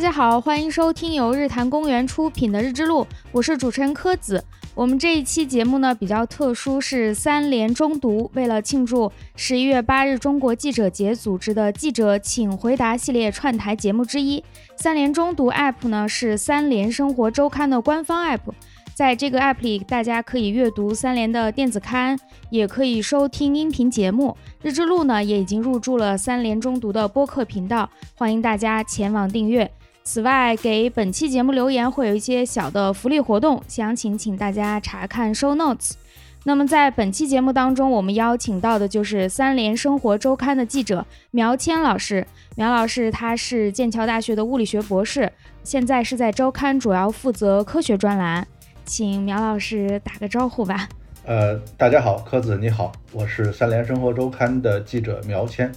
大家好，欢迎收听由日坛公园出品的《日之路》，我是主持人柯子。我们这一期节目呢比较特殊，是三联中读为了庆祝十一月八日中国记者节组织的记者请回答系列串台节目之一。三联中读 App 呢是三联生活周刊的官方 App，在这个 App 里，大家可以阅读三联的电子刊，也可以收听音频节目。日之路呢也已经入驻了三联中读的播客频道，欢迎大家前往订阅。此外，给本期节目留言会有一些小的福利活动，详情请大家查看 show notes。那么在本期节目当中，我们邀请到的就是三联生活周刊的记者苗谦老师。苗老师他是剑桥大学的物理学博士，现在是在周刊主要负责科学专栏，请苗老师打个招呼吧。呃，大家好，柯子你好，我是三联生活周刊的记者苗谦。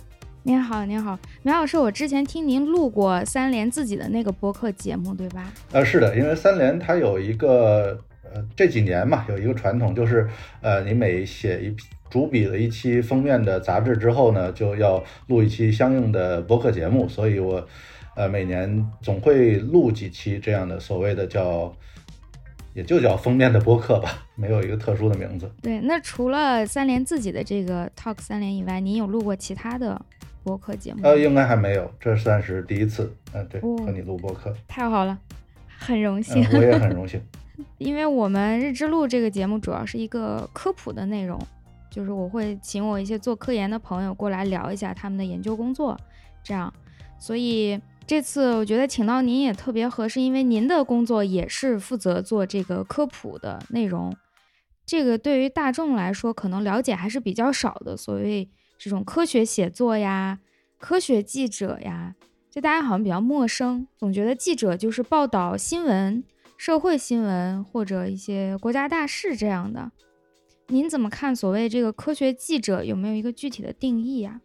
您好，您好，苗老师，我之前听您录过三联自己的那个播客节目，对吧？呃，是的，因为三联它有一个呃这几年嘛，有一个传统，就是呃你每写一主笔的一期封面的杂志之后呢，就要录一期相应的播客节目，所以我呃每年总会录几期这样的所谓的叫也就叫封面的播客吧，没有一个特殊的名字。对，那除了三联自己的这个 Talk 三联以外，您有录过其他的？播客节目呃，应该还没有，这算是第一次。嗯，对，和你录播客，太好了，很荣幸。我也很荣幸，因为我们日之路这个节目主要是一个科普的内容，就是我会请我一些做科研的朋友过来聊一下他们的研究工作，这样。所以这次我觉得请到您也特别合适，因为您的工作也是负责做这个科普的内容，这个对于大众来说可能了解还是比较少的，所谓。这种科学写作呀，科学记者呀，就大家好像比较陌生，总觉得记者就是报道新闻、社会新闻或者一些国家大事这样的。您怎么看所谓这个科学记者有没有一个具体的定义呀？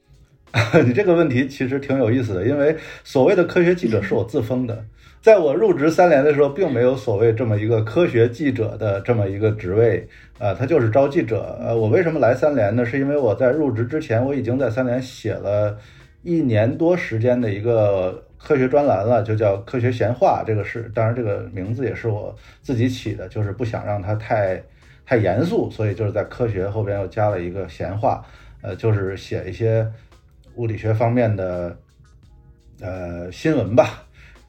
你这个问题其实挺有意思的，因为所谓的科学记者是我自封的。在我入职三联的时候，并没有所谓这么一个科学记者的这么一个职位，呃，他就是招记者。呃，我为什么来三联呢？是因为我在入职之前，我已经在三联写了一年多时间的一个科学专栏了，就叫《科学闲话》。这个是，当然这个名字也是我自己起的，就是不想让它太太严肃，所以就是在科学后边又加了一个闲话，呃，就是写一些物理学方面的呃新闻吧。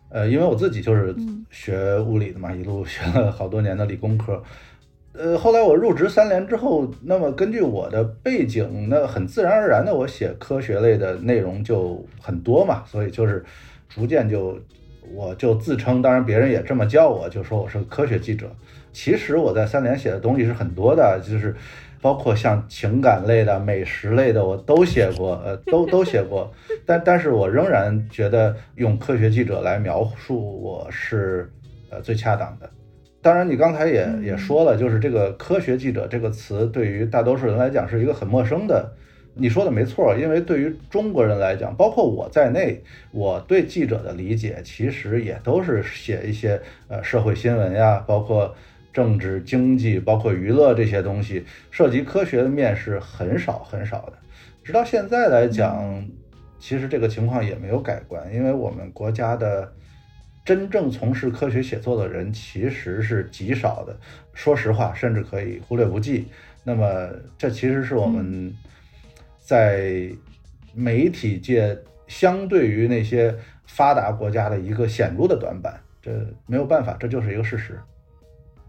呃，因为我自己就是学物理的嘛，一路学了好多年的理工科。呃，后来我入职三联之后，那么根据我的背景，那很自然而然的，我写科学类的内容就很多嘛，所以就是逐渐就我就自称，当然别人也这么叫我，就说我是个科学记者。其实我在三联写的东西是很多的，就是。包括像情感类的、美食类的，我都写过，呃，都 都写过，但但是我仍然觉得用科学记者来描述我是，呃，最恰当的。当然，你刚才也也说了，就是这个科学记者这个词对于大多数人来讲是一个很陌生的。你说的没错，因为对于中国人来讲，包括我在内，我对记者的理解其实也都是写一些呃社会新闻呀，包括。政治、经济，包括娱乐这些东西，涉及科学的面是很少很少的。直到现在来讲，其实这个情况也没有改观，因为我们国家的真正从事科学写作的人其实是极少的。说实话，甚至可以忽略不计。那么，这其实是我们在媒体界相对于那些发达国家的一个显著的短板。这没有办法，这就是一个事实。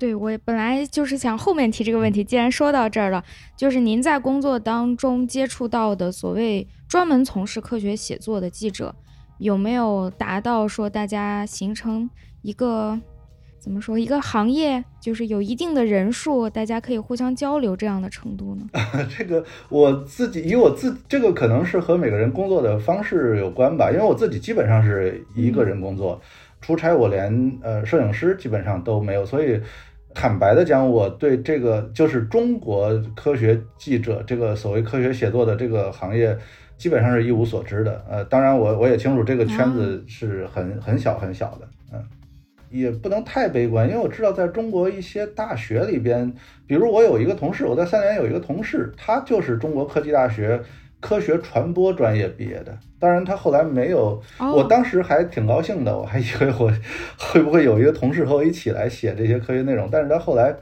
对我本来就是想后面提这个问题，既然说到这儿了，就是您在工作当中接触到的所谓专门从事科学写作的记者，有没有达到说大家形成一个怎么说一个行业，就是有一定的人数，大家可以互相交流这样的程度呢？这个我自己以我自这个可能是和每个人工作的方式有关吧，因为我自己基本上是一个人工作，出差我连呃摄影师基本上都没有，所以。坦白的讲，我对这个就是中国科学记者这个所谓科学写作的这个行业，基本上是一无所知的。呃，当然我我也清楚这个圈子是很很小很小的，嗯，也不能太悲观，因为我知道在中国一些大学里边，比如我有一个同事，我在三联有一个同事，他就是中国科技大学科学传播专业毕业的。当然，他后来没有，我当时还挺高兴的，我还以为我会不会有一个同事和我一起来写这些科学内容。但是他后来，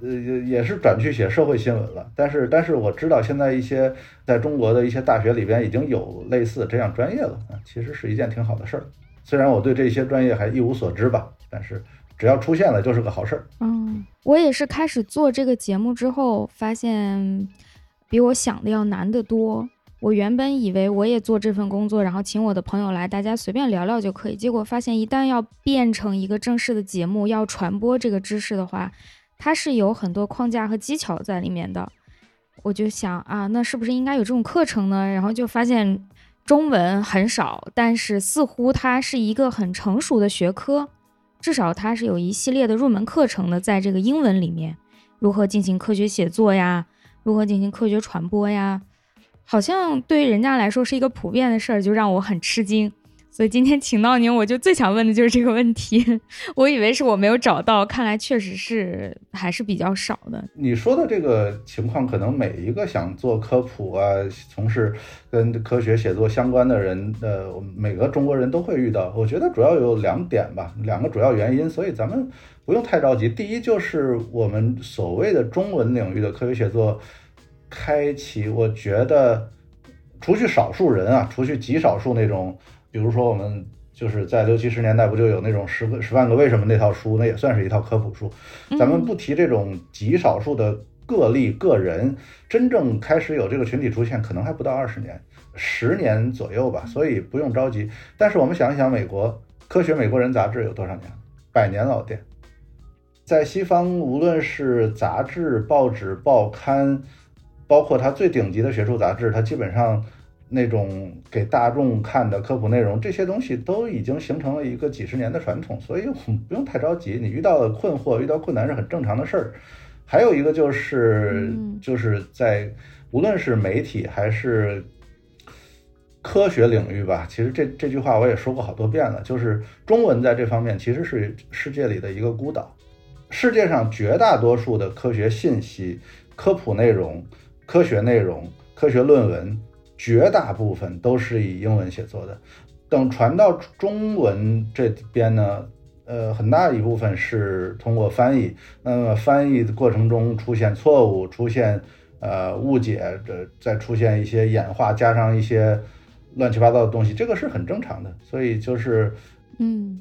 呃，也是转去写社会新闻了。但是，但是我知道现在一些在中国的一些大学里边已经有类似这样专业了啊，其实是一件挺好的事儿。虽然我对这些专业还一无所知吧，但是只要出现了就是个好事儿。嗯，我也是开始做这个节目之后，发现比我想的要难得多。我原本以为我也做这份工作，然后请我的朋友来，大家随便聊聊就可以。结果发现，一旦要变成一个正式的节目，要传播这个知识的话，它是有很多框架和技巧在里面的。我就想啊，那是不是应该有这种课程呢？然后就发现中文很少，但是似乎它是一个很成熟的学科，至少它是有一系列的入门课程的，在这个英文里面，如何进行科学写作呀，如何进行科学传播呀。好像对于人家来说是一个普遍的事儿，就让我很吃惊。所以今天请到您，我就最想问的就是这个问题。我以为是我没有找到，看来确实是还是比较少的。你说的这个情况，可能每一个想做科普啊、从事跟科学写作相关的人，呃，每个中国人都会遇到。我觉得主要有两点吧，两个主要原因，所以咱们不用太着急。第一，就是我们所谓的中文领域的科学写作。开启，我觉得，除去少数人啊，除去极少数那种，比如说我们就是在六七十年代不就有那种十个十万个为什么那套书，那也算是一套科普书。咱们不提这种极少数的个例个人，真正开始有这个群体出现，可能还不到二十年，十年左右吧。所以不用着急。但是我们想一想，美国《科学美国人》杂志有多少年？百年老店，在西方，无论是杂志、报纸、报刊。包括它最顶级的学术杂志，它基本上那种给大众看的科普内容，这些东西都已经形成了一个几十年的传统，所以我们不用太着急。你遇到困惑、遇到困难是很正常的事儿。还有一个就是，就是在无论是媒体还是科学领域吧，其实这这句话我也说过好多遍了，就是中文在这方面其实是世界里的一个孤岛。世界上绝大多数的科学信息、科普内容。科学内容、科学论文，绝大部分都是以英文写作的。等传到中文这边呢，呃，很大一部分是通过翻译。那么翻译的过程中出现错误、出现呃误解，这再出现一些演化，加上一些乱七八糟的东西，这个是很正常的。所以就是，嗯，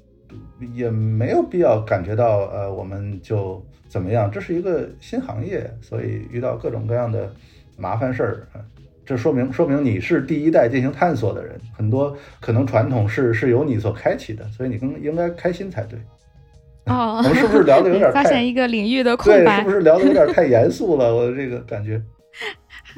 也没有必要感觉到呃我们就怎么样。这是一个新行业，所以遇到各种各样的。麻烦事儿啊，这说明说明你是第一代进行探索的人，很多可能传统是是由你所开启的，所以你更应该开心才对。哦，我们是不是聊的有点发现一个领域的空白？是不是聊的有点太严肃了？我这个感觉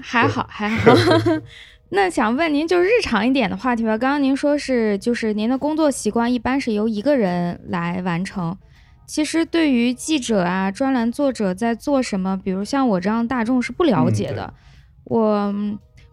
还好还好。那想问您，就日常一点的话题吧。刚刚您说是就是您的工作习惯一般是由一个人来完成。其实，对于记者啊、专栏作者在做什么，比如像我这样大众是不了解的，我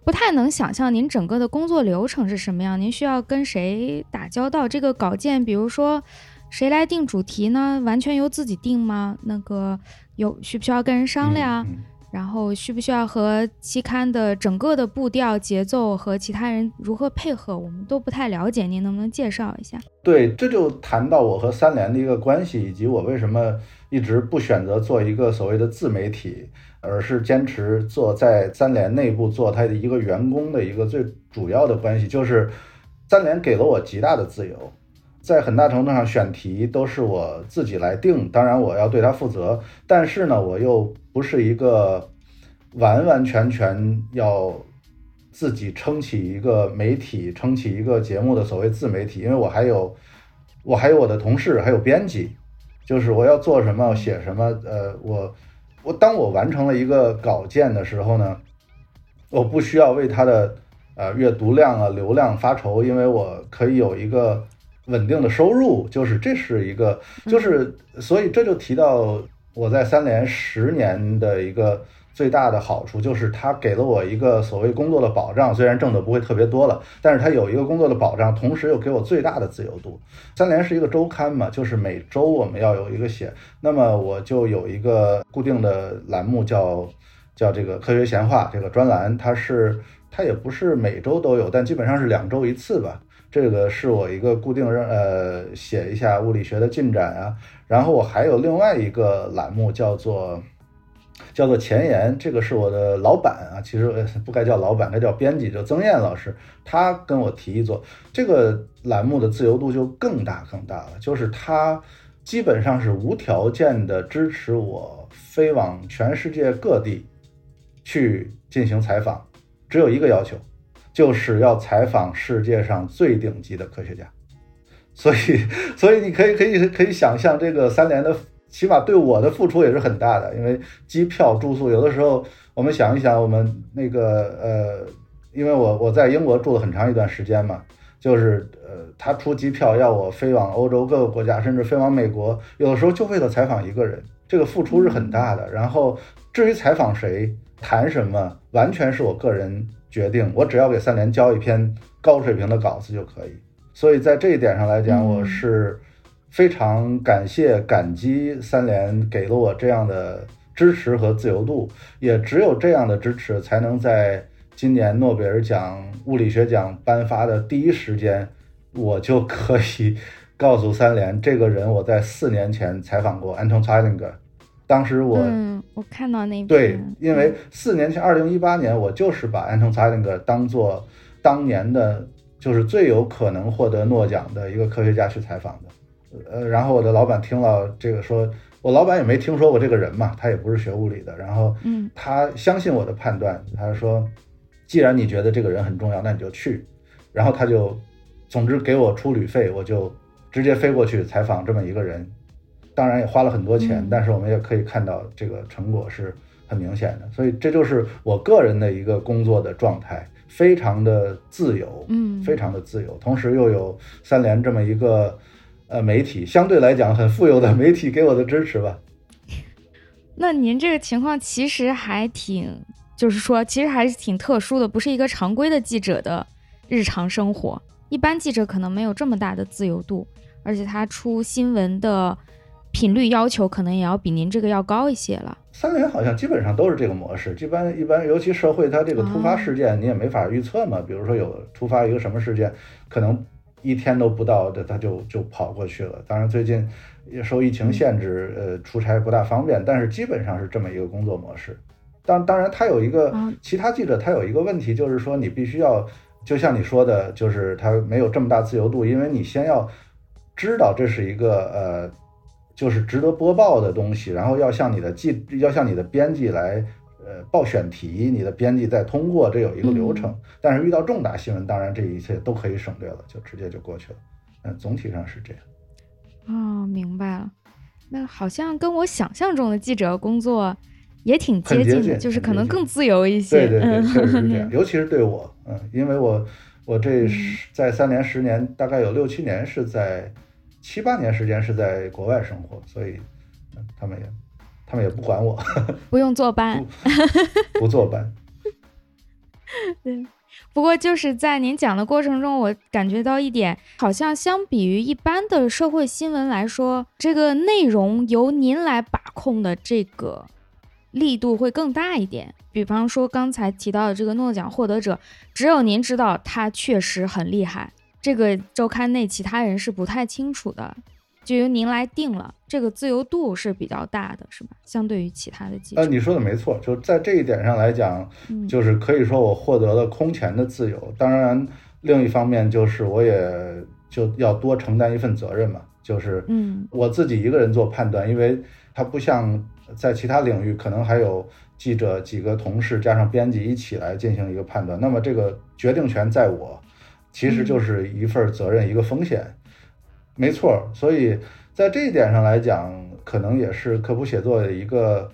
不太能想象您整个的工作流程是什么样。您需要跟谁打交道？这个稿件，比如说谁来定主题呢？完全由自己定吗？那个有需不需要跟人商量？然后需不需要和期刊的整个的步调、节奏和其他人如何配合？我们都不太了解，您能不能介绍一下？对，这就谈到我和三联的一个关系，以及我为什么一直不选择做一个所谓的自媒体，而是坚持做在三联内部做他的一个员工的一个最主要的关系，就是三联给了我极大的自由。在很大程度上，选题都是我自己来定，当然我要对他负责。但是呢，我又不是一个完完全全要自己撑起一个媒体、撑起一个节目的所谓自媒体，因为我还有我还有我的同事，还有编辑，就是我要做什么、写什么。呃，我我当我完成了一个稿件的时候呢，我不需要为他的呃阅读量啊、流量发愁，因为我可以有一个。稳定的收入，就是这是一个，就是所以这就提到我在三联十年的一个最大的好处，就是它给了我一个所谓工作的保障，虽然挣的不会特别多了，但是它有一个工作的保障，同时又给我最大的自由度。三联是一个周刊嘛，就是每周我们要有一个写，那么我就有一个固定的栏目叫叫这个科学闲话这个专栏，它是它也不是每周都有，但基本上是两周一次吧。这个是我一个固定任，呃，写一下物理学的进展啊。然后我还有另外一个栏目叫做叫做前沿，这个是我的老板啊，其实不该叫老板，该叫编辑，叫曾燕老师，他跟我提议做这个栏目的自由度就更大更大了，就是他基本上是无条件的支持我飞往全世界各地去进行采访，只有一个要求。就是要采访世界上最顶级的科学家，所以，所以你可以可以可以想象，这个三联的起码对我的付出也是很大的，因为机票、住宿，有的时候我们想一想，我们那个呃，因为我我在英国住了很长一段时间嘛，就是呃，他出机票要我飞往欧洲各个国家，甚至飞往美国，有的时候就为了采访一个人，这个付出是很大的。然后至于采访谁、谈什么，完全是我个人。决定，我只要给三联交一篇高水平的稿子就可以。所以在这一点上来讲，我是非常感谢、感激三联给了我这样的支持和自由度。也只有这样的支持，才能在今年诺贝尔奖物理学奖颁发的第一时间，我就可以告诉三联，这个人我在四年前采访过，Anton Zeilinger。当时我，嗯，我看到那对，因为四年前，二零一八年，我就是把安藤查林格当做当年的，就是最有可能获得诺奖的一个科学家去采访的。呃，然后我的老板听了这个，说我老板也没听说过这个人嘛，他也不是学物理的，然后，嗯，他相信我的判断，他说，既然你觉得这个人很重要，那你就去。然后他就，总之给我出旅费，我就直接飞过去采访这么一个人。当然也花了很多钱，但是我们也可以看到这个成果是很明显的，所以这就是我个人的一个工作的状态，非常的自由，嗯，非常的自由，同时又有三联这么一个呃媒体，相对来讲很富有的媒体给我的支持吧。那您这个情况其实还挺，就是说其实还是挺特殊的，不是一个常规的记者的日常生活，一般记者可能没有这么大的自由度，而且他出新闻的。频率要求可能也要比您这个要高一些了。三联好像基本上都是这个模式，一般一般，尤其社会它这个突发事件你也没法预测嘛。比如说有突发一个什么事件，可能一天都不到的他就就跑过去了。当然最近也受疫情限制，呃，出差不大方便，但是基本上是这么一个工作模式。当当然他有一个其他记者他有一个问题，就是说你必须要就像你说的，就是他没有这么大自由度，因为你先要知道这是一个呃。就是值得播报的东西，然后要向你的记，要向你的编辑来，呃，报选题，你的编辑再通过，这有一个流程。但是遇到重大新闻，当然这一切都可以省略了，就直接就过去了。嗯，总体上是这样。哦，明白了。那好像跟我想象中的记者工作也挺接近的，就是可能更自由一些。对对对，确实是这样。尤其是对我，嗯，因为我我这在三年十年，大概有六七年是在。七八年时间是在国外生活，所以他们也，他们也不管我，不用坐班，不 坐班。对，不过就是在您讲的过程中，我感觉到一点，好像相比于一般的社会新闻来说，这个内容由您来把控的这个力度会更大一点。比方说刚才提到的这个诺奖获得者，只有您知道他确实很厉害。这个周刊内其他人是不太清楚的，就由您来定了。这个自由度是比较大的，是吧？相对于其他的记者，呃，你说的没错，就在这一点上来讲，就是可以说我获得了空前的自由。当然，另一方面就是我也就要多承担一份责任嘛，就是嗯，我自己一个人做判断，因为它不像在其他领域，可能还有记者几个同事加上编辑一起来进行一个判断。那么这个决定权在我。其实就是一份责任，一个风险，没错。所以在这一点上来讲，可能也是科普写作的一个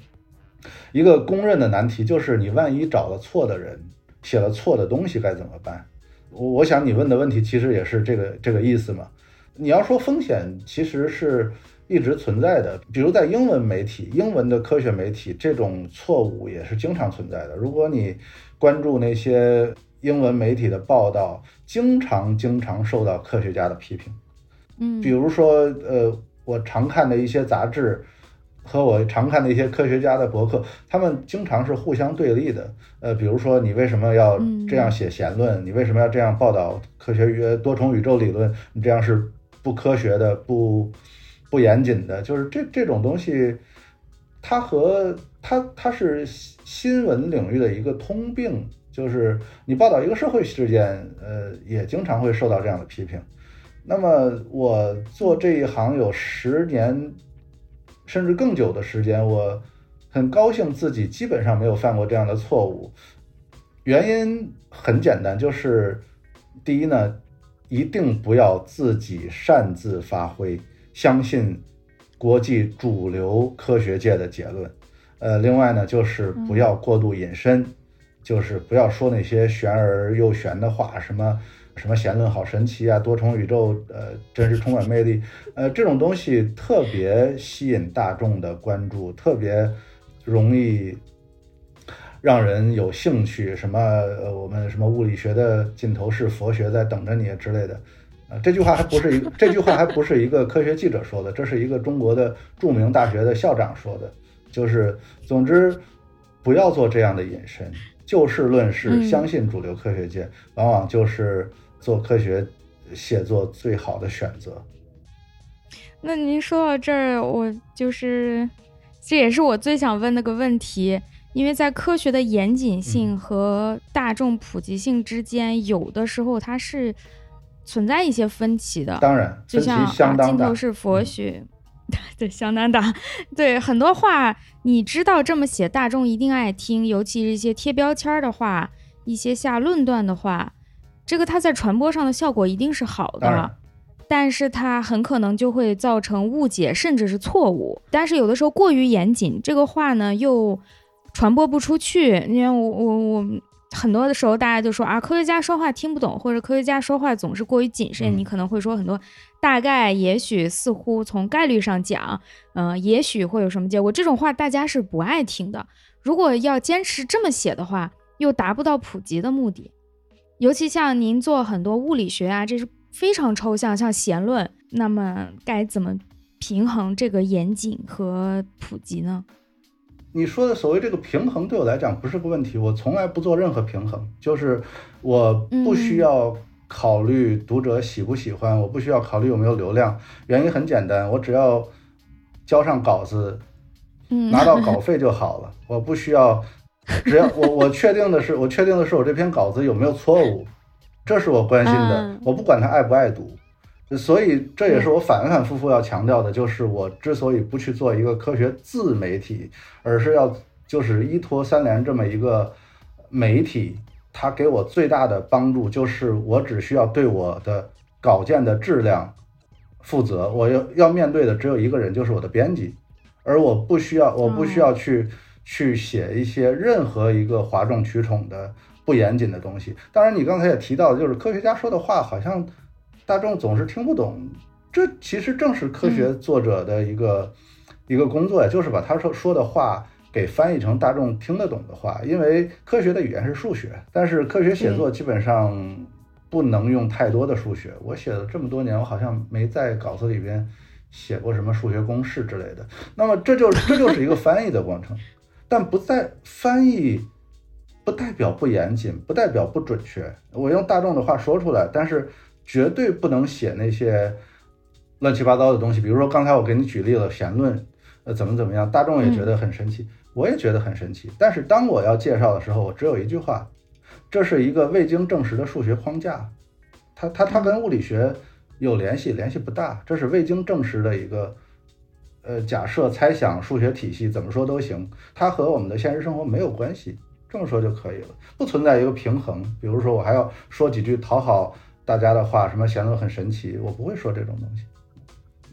一个公认的难题，就是你万一找了错的人，写了错的东西该怎么办？我我想你问的问题其实也是这个这个意思嘛。你要说风险，其实是一直存在的。比如在英文媒体、英文的科学媒体，这种错误也是经常存在的。如果你关注那些。英文媒体的报道经常经常受到科学家的批评，嗯，比如说，呃，我常看的一些杂志，和我常看的一些科学家的博客，他们经常是互相对立的。呃，比如说你为什么要这样写弦论？你为什么要这样报道科学宇多重宇宙理论？你这样是不科学的，不不严谨的。就是这这种东西，它和它它是新闻领域的一个通病。就是你报道一个社会事件，呃，也经常会受到这样的批评。那么我做这一行有十年。甚至更久的时间，我很高兴自己基本上没有犯过这样的错误。原因很简单，就是第一呢，一定不要自己擅自发挥，相信国际主流科学界的结论。呃，另外呢，就是不要过度引申，就是不要说那些玄而又玄的话，什么。什么弦论好神奇啊，多重宇宙，呃，真是充满魅力，呃，这种东西特别吸引大众的关注，特别容易让人有兴趣。什么，呃，我们什么物理学的尽头是佛学在等着你之类的，啊，这句话还不是一，这句话还不是一个科学记者说的，这是一个中国的著名大学的校长说的。就是，总之，不要做这样的引申，就事论事，相信主流科学界，往往就是。做科学写作最好的选择。那您说到这儿，我就是这也是我最想问那个问题，因为在科学的严谨性和大众普及性之间，有的时候它是存在一些分歧的。当然，就像镜头是佛学，对，相当大。对，很多话你知道这么写，大众一定爱听，尤其是一些贴标签的话，一些下论断的话。这个它在传播上的效果一定是好的，但是它很可能就会造成误解，甚至是错误。但是有的时候过于严谨，这个话呢又传播不出去。因为我我我很多的时候大家就说啊，科学家说话听不懂，或者科学家说话总是过于谨慎。你可能会说很多大概、也许、似乎，从概率上讲，嗯，也许会有什么结果。这种话大家是不爱听的。如果要坚持这么写的话，又达不到普及的目的。尤其像您做很多物理学啊，这是非常抽象，像弦论，那么该怎么平衡这个严谨和普及呢？你说的所谓这个平衡，对我来讲不是个问题，我从来不做任何平衡，就是我不需要考虑读者喜不喜欢，我不需要考虑有没有流量，原因很简单，我只要交上稿子，拿到稿费就好了，我不需要。只要我我确定的是，我确定的是我这篇稿子有没有错误，这是我关心的。我不管他爱不爱读，所以这也是我反反复复要强调的，就是我之所以不去做一个科学自媒体，而是要就是依托三联这么一个媒体，它给我最大的帮助就是我只需要对我的稿件的质量负责，我要要面对的只有一个人，就是我的编辑，而我不需要，我不需要去。去写一些任何一个哗众取宠的不严谨的东西。当然，你刚才也提到，就是科学家说的话好像大众总是听不懂。这其实正是科学作者的一个一个工作呀，就是把他说说的话给翻译成大众听得懂的话。因为科学的语言是数学，但是科学写作基本上不能用太多的数学。我写了这么多年，我好像没在稿子里边写过什么数学公式之类的。那么，这就 这就是一个翻译的过程。但不在翻译，不代表不严谨，不代表不准确。我用大众的话说出来，但是绝对不能写那些乱七八糟的东西。比如说刚才我给你举例了弦论，呃，怎么怎么样，大众也觉得很神奇，我也觉得很神奇。但是当我要介绍的时候，我只有一句话：这是一个未经证实的数学框架，它它它跟物理学有联系，联系不大。这是未经证实的一个。呃，假设、猜想、数学体系怎么说都行，它和我们的现实生活没有关系，这么说就可以了，不存在一个平衡。比如说，我还要说几句讨好大家的话，什么弦论很神奇，我不会说这种东西。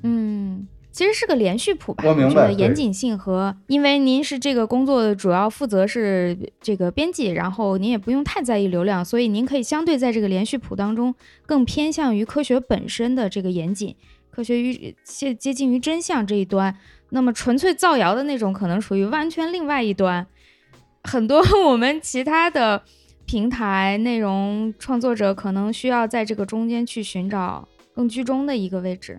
嗯，其实是个连续谱吧。我明白。严谨性和，因为您是这个工作的主要负责是这个编辑，然后您也不用太在意流量，所以您可以相对在这个连续谱当中更偏向于科学本身的这个严谨。科学与接接近于真相这一端，那么纯粹造谣的那种可能属于完全另外一端。很多 我们其他的平台内容创作者可能需要在这个中间去寻找更居中的一个位置，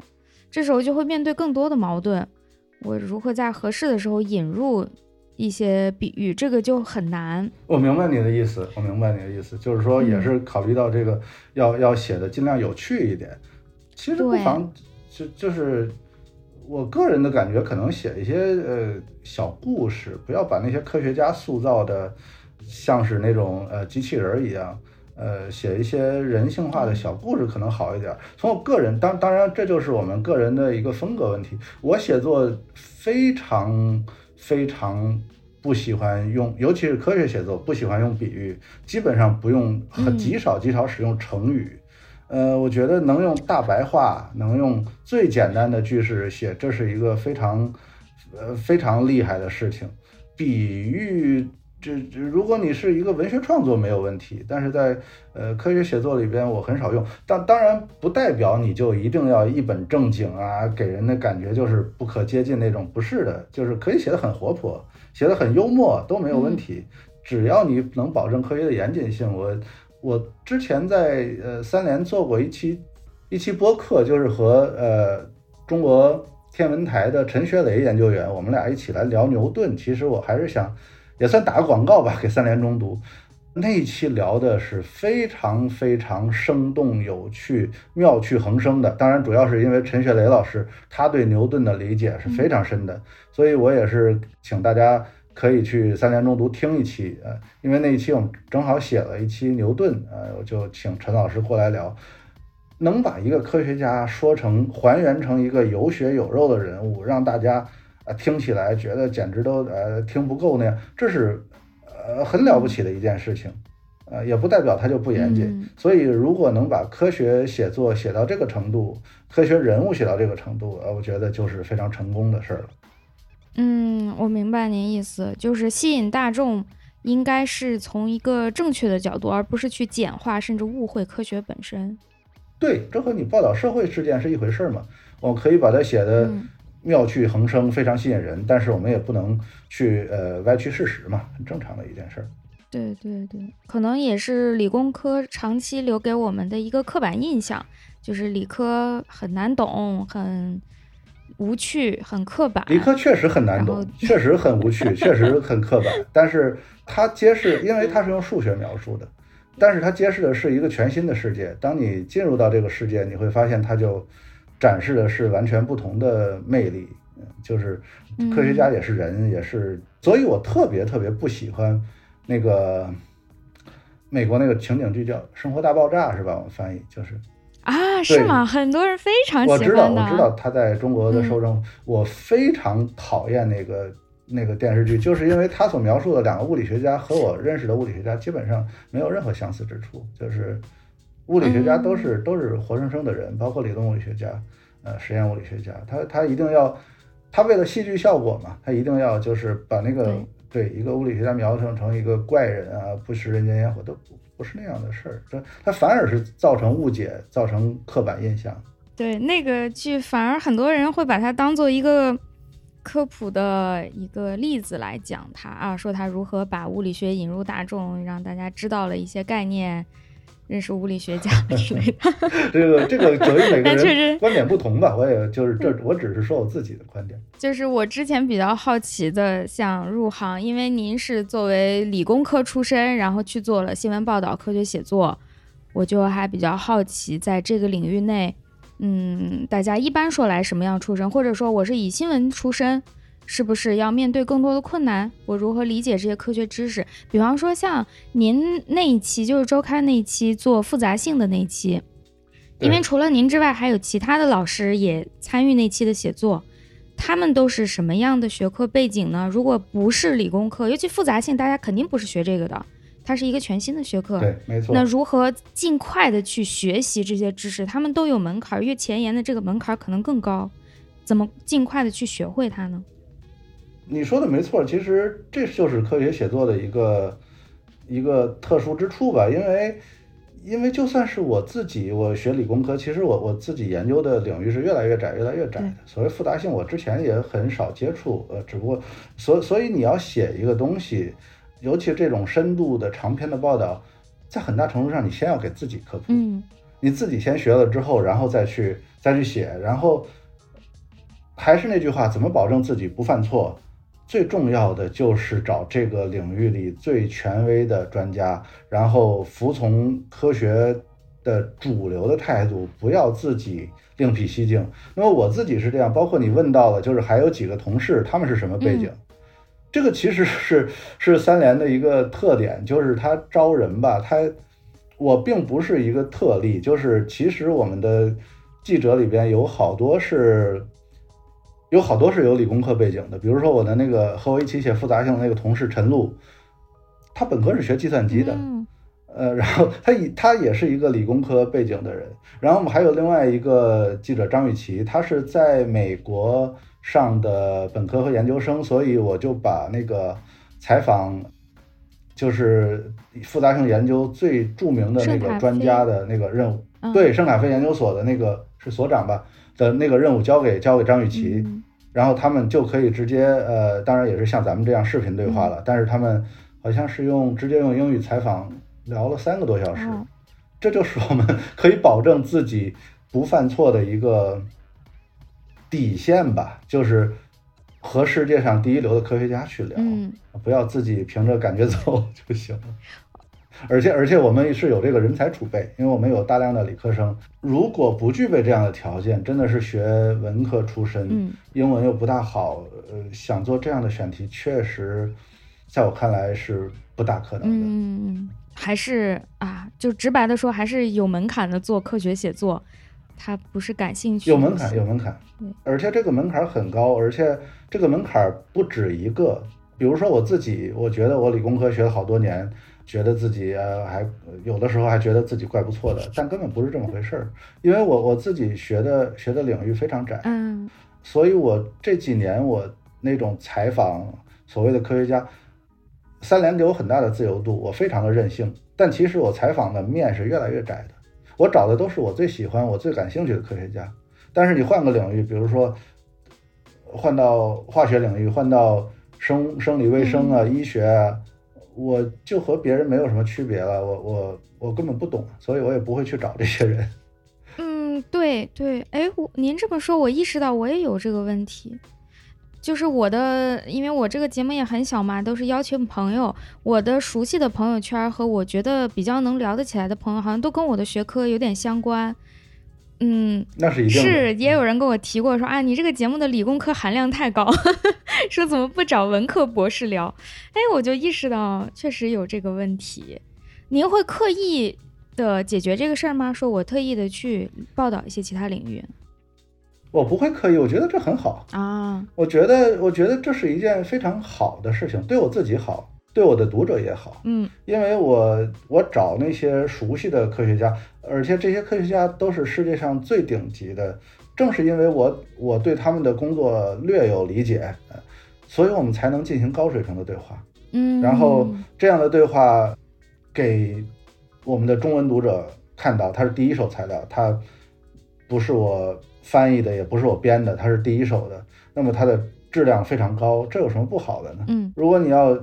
这时候就会面对更多的矛盾。我如何在合适的时候引入一些比喻，这个就很难。我明白你的意思，我明白你的意思，就是说也是考虑到这个要要写的尽量有趣一点。其实不妨就就是我个人的感觉，可能写一些呃小故事，不要把那些科学家塑造的像是那种呃机器人一样。呃，写一些人性化的小故事可能好一点。从我个人，当当然这就是我们个人的一个风格问题。我写作非常非常不喜欢用，尤其是科学写作，不喜欢用比喻，基本上不用，很极少极少使用成语。呃，我觉得能用大白话，能用最简单的句式写，这是一个非常呃非常厉害的事情。比喻。这这，如果你是一个文学创作没有问题，但是在呃科学写作里边我很少用，但当然不代表你就一定要一本正经啊，给人的感觉就是不可接近那种，不是的，就是可以写的很活泼，写的很幽默都没有问题，只要你能保证科学的严谨性。我我之前在呃三联做过一期一期播客，就是和呃中国天文台的陈学雷研究员，我们俩一起来聊牛顿，其实我还是想。也算打个广告吧，给三联中读那一期聊的是非常非常生动有趣、妙趣横生的。当然，主要是因为陈学雷老师他对牛顿的理解是非常深的，所以我也是请大家可以去三联中读听一期呃，因为那一期我们正好写了一期牛顿呃，我就请陈老师过来聊，能把一个科学家说成还原成一个有血有肉的人物，让大家。啊，听起来觉得简直都呃听不够那样，这是呃很了不起的一件事情，呃也不代表它就不严谨。所以如果能把科学写作写到这个程度，科学人物写到这个程度，呃，我觉得就是非常成功的事儿了。嗯，我明白您意思，就是吸引大众应该是从一个正确的角度，而不是去简化甚至误会科学本身。对，这和你报道社会事件是一回事儿嘛？我可以把它写的。妙趣横生，非常吸引人，但是我们也不能去呃歪曲事实嘛，很正常的一件事儿。对对对，可能也是理工科长期留给我们的一个刻板印象，就是理科很难懂，很无趣，很刻板。理科确实很难懂，确实很无趣，确实很刻板。但是它揭示，因为它是用数学描述的，但是它揭示的是一个全新的世界。当你进入到这个世界，你会发现它就。展示的是完全不同的魅力，就是科学家也是人，也是，所以我特别特别不喜欢那个美国那个情景剧叫《生活大爆炸》，是吧？我翻译就是啊，是吗？很多人非常喜欢我知道，我知道他在中国的受众，我非常讨厌那个那个电视剧，就是因为他所描述的两个物理学家和我认识的物理学家基本上没有任何相似之处，就是。物理学家都是都是活生生的人，包括理论物理学家，呃，实验物理学家，他他一定要，他为了戏剧效果嘛，他一定要就是把那个对一个物理学家描述成一个怪人啊，不食人间烟火，都不不是那样的事儿，这他反而是造成误解，造成刻板印象。对那个剧，反而很多人会把它当做一个科普的一个例子来讲它啊，说他如何把物理学引入大众，让大家知道了一些概念。认识物理学家 之类的，这个这个由于每个人观点不同吧，我也就是这，我只是说我自己的观点。就是我之前比较好奇的，想入行，因为您是作为理工科出身，然后去做了新闻报道、科学写作，我就还比较好奇，在这个领域内，嗯，大家一般说来什么样出身，或者说我是以新闻出身。是不是要面对更多的困难？我如何理解这些科学知识？比方说，像您那一期就是周刊那一期做复杂性的那一期，因为除了您之外，还有其他的老师也参与那期的写作，他们都是什么样的学科背景呢？如果不是理工科，尤其复杂性，大家肯定不是学这个的，它是一个全新的学科。对，没错。那如何尽快的去学习这些知识？他们都有门槛，越前沿的这个门槛可能更高，怎么尽快的去学会它呢？你说的没错，其实这就是科学写作的一个一个特殊之处吧。因为，因为就算是我自己，我学理工科，其实我我自己研究的领域是越来越窄，越来越窄的。所谓复杂性，我之前也很少接触，呃，只不过，所所以你要写一个东西，尤其这种深度的长篇的报道，在很大程度上，你先要给自己科普，嗯，你自己先学了之后，然后再去再去写，然后。还是那句话，怎么保证自己不犯错？最重要的就是找这个领域里最权威的专家，然后服从科学的主流的态度，不要自己另辟蹊径。那么我自己是这样，包括你问到了，就是还有几个同事，他们是什么背景？这个其实是是三联的一个特点，就是他招人吧，他我并不是一个特例，就是其实我们的记者里边有好多是。有好多是有理工科背景的，比如说我的那个和我一起写复杂性的那个同事陈露，他本科是学计算机的，呃，然后他以他也是一个理工科背景的人。然后我们还有另外一个记者张雨绮，他是在美国上的本科和研究生，所以我就把那个采访就是复杂性研究最著名的那个专家的那个任务，对圣卡菲研究所的那个是所长吧的那个任务交给交给张雨绮。然后他们就可以直接，呃，当然也是像咱们这样视频对话了。但是他们好像是用直接用英语采访聊了三个多小时，这就是我们可以保证自己不犯错的一个底线吧，就是和世界上第一流的科学家去聊，不要自己凭着感觉走就行了。而且而且我们是有这个人才储备，因为我们有大量的理科生。如果不具备这样的条件，真的是学文科出身，英文又不大好，呃，想做这样的选题，确实，在我看来是不大可能的。嗯，还是啊，就直白的说，还是有门槛的。做科学写作，他不是感兴趣。有门槛，有门槛。而且这个门槛很高，而且这个门槛不止一个。比如说我自己，我觉得我理工科学了好多年。觉得自己呃还有的时候还觉得自己怪不错的，但根本不是这么回事儿，因为我我自己学的学的领域非常窄，嗯，所以我这几年我那种采访所谓的科学家，三联给我很大的自由度，我非常的任性，但其实我采访的面是越来越窄的，我找的都是我最喜欢、我最感兴趣的科学家，但是你换个领域，比如说换到化学领域，换到生生理卫生啊、医学啊。我就和别人没有什么区别了，我我我根本不懂，所以我也不会去找这些人。嗯，对对，哎，我您这么说，我意识到我也有这个问题，就是我的，因为我这个节目也很小嘛，都是邀请朋友，我的熟悉的朋友圈和我觉得比较能聊得起来的朋友，好像都跟我的学科有点相关。嗯，那是一定是，也有人跟我提过说啊，你这个节目的理工科含量太高，说怎么不找文科博士聊？哎，我就意识到确实有这个问题。您会刻意的解决这个事儿吗？说我特意的去报道一些其他领域？我不会刻意，我觉得这很好啊。我觉得，我觉得这是一件非常好的事情，对我自己好。对我的读者也好，嗯，因为我我找那些熟悉的科学家，而且这些科学家都是世界上最顶级的。正是因为我我对他们的工作略有理解，所以我们才能进行高水平的对话。嗯，然后这样的对话给我们的中文读者看到，它是第一手材料，它不是我翻译的，也不是我编的，它是第一手的。那么它的质量非常高，这有什么不好的呢？嗯，如果你要。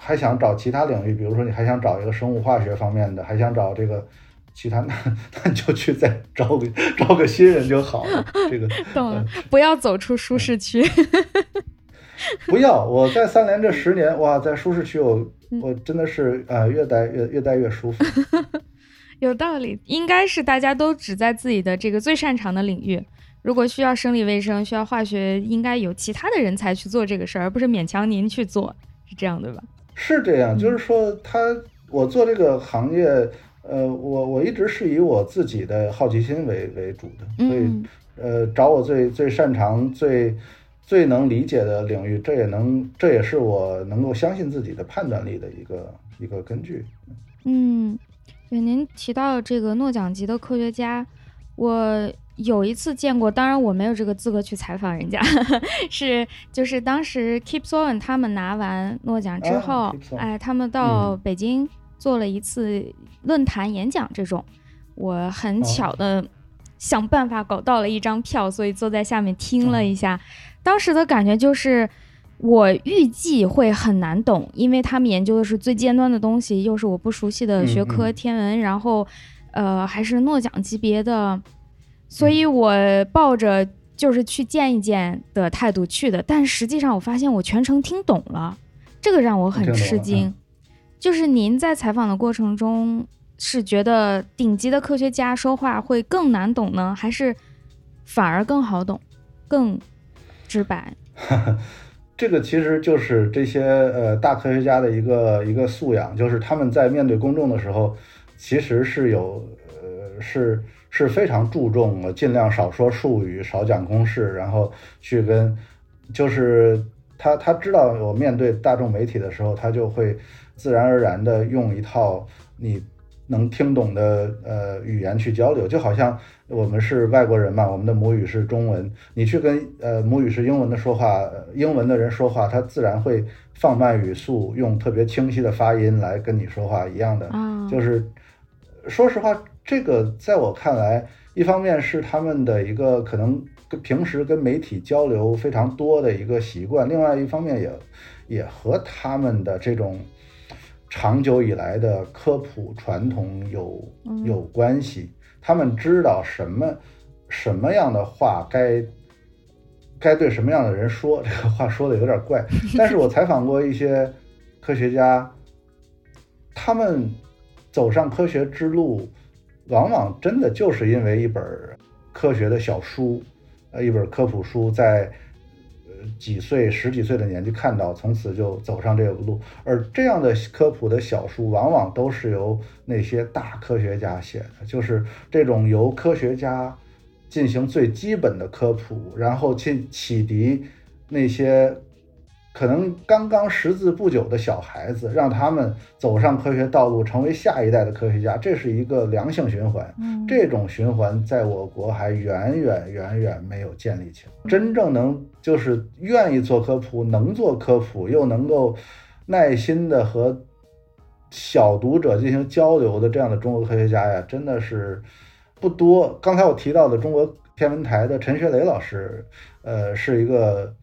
还想找其他领域，比如说你还想找一个生物化学方面的，还想找这个其他，那那你就去再招个招个新人就好了。这个 懂了，不要走出舒适区。不要，我在三联这十年，哇，在舒适区，我我真的是啊，越待越越待越舒服。有道理，应该是大家都只在自己的这个最擅长的领域。如果需要生理卫生，需要化学，应该有其他的人才去做这个事儿，而不是勉强您去做，是这样对吧？是这样，就是说，他我做这个行业，呃，我我一直是以我自己的好奇心为为主的，所以，呃，找我最最擅长、最最能理解的领域，这也能，这也是我能够相信自己的判断力的一个一个根据。嗯，对，您提到这个诺奖级的科学家，我。有一次见过，当然我没有这个资格去采访人家，是就是当时 Keep Sowen 他们拿完诺奖之后，哎，他们到北京做了一次论坛演讲，这种，我很巧的想办法搞到了一张票，所以坐在下面听了一下，当时的感觉就是我预计会很难懂，因为他们研究的是最尖端的东西，又是我不熟悉的学科天文，然后呃还是诺奖级别的。所以我抱着就是去见一见的态度去的，但实际上我发现我全程听懂了，这个让我很吃惊。就是您在采访的过程中，是觉得顶级的科学家说话会更难懂呢，还是反而更好懂、更直白？这个其实就是这些呃大科学家的一个一个素养，就是他们在面对公众的时候，其实是有呃是。是非常注重尽量少说术语，少讲公式，然后去跟，就是他他知道我面对大众媒体的时候，他就会自然而然的用一套你能听懂的呃语言去交流，就好像我们是外国人嘛，我们的母语是中文，你去跟呃母语是英文的说话，英文的人说话，他自然会放慢语速，用特别清晰的发音来跟你说话一样的，就是说实话。这个在我看来，一方面是他们的一个可能跟平时跟媒体交流非常多的一个习惯，另外一方面也也和他们的这种长久以来的科普传统有有关系。他们知道什么什么样的话该该对什么样的人说，这个话说的有点怪。但是我采访过一些科学家，他们走上科学之路。往往真的就是因为一本科学的小书，呃，一本科普书，在呃几岁、十几岁的年纪看到，从此就走上这个路。而这样的科普的小书，往往都是由那些大科学家写的，就是这种由科学家进行最基本的科普，然后去启迪那些。可能刚刚识字不久的小孩子，让他们走上科学道路，成为下一代的科学家，这是一个良性循环。这种循环在我国还远远远远没有建立起来。真正能就是愿意做科普、能做科普又能够耐心的和小读者进行交流的这样的中国科学家呀，真的是不多。刚才我提到的中国天文台的陈学雷老师，呃，是一个。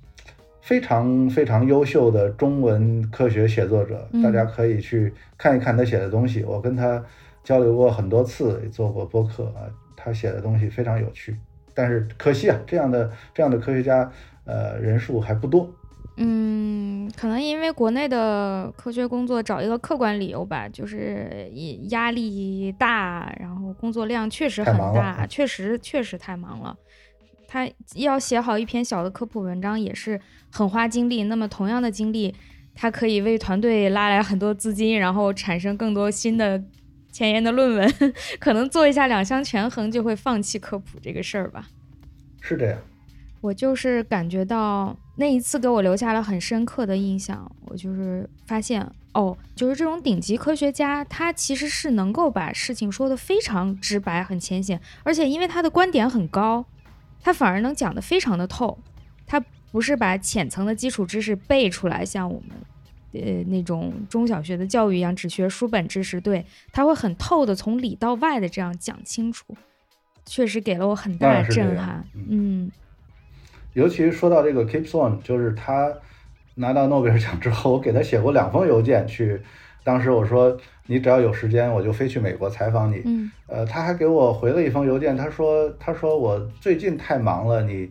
非常非常优秀的中文科学写作者，大家可以去看一看他写的东西。我跟他交流过很多次，也做过播客啊。他写的东西非常有趣，但是可惜啊，这样的这样的科学家，呃，人数还不多。嗯，可能因为国内的科学工作找一个客观理由吧，就是压力大，然后工作量确实很大，确实确实太忙了。他要写好一篇小的科普文章也是很花精力。那么同样的精力，他可以为团队拉来很多资金，然后产生更多新的前沿的论文。可能做一下两相权衡，就会放弃科普这个事儿吧。是这样。我就是感觉到那一次给我留下了很深刻的印象。我就是发现哦，就是这种顶级科学家，他其实是能够把事情说得非常直白、很浅显，而且因为他的观点很高。他反而能讲得非常的透，他不是把浅层的基础知识背出来，像我们，呃那种中小学的教育一样，只学书本知识。对他会很透的从里到外的这样讲清楚，确实给了我很大的震撼。嗯，尤其说到这个 Keep Swan，就是他拿到诺贝尔奖之后，我给他写过两封邮件去。当时我说，你只要有时间，我就飞去美国采访你。嗯，呃，他还给我回了一封邮件，他说，他说我最近太忙了，你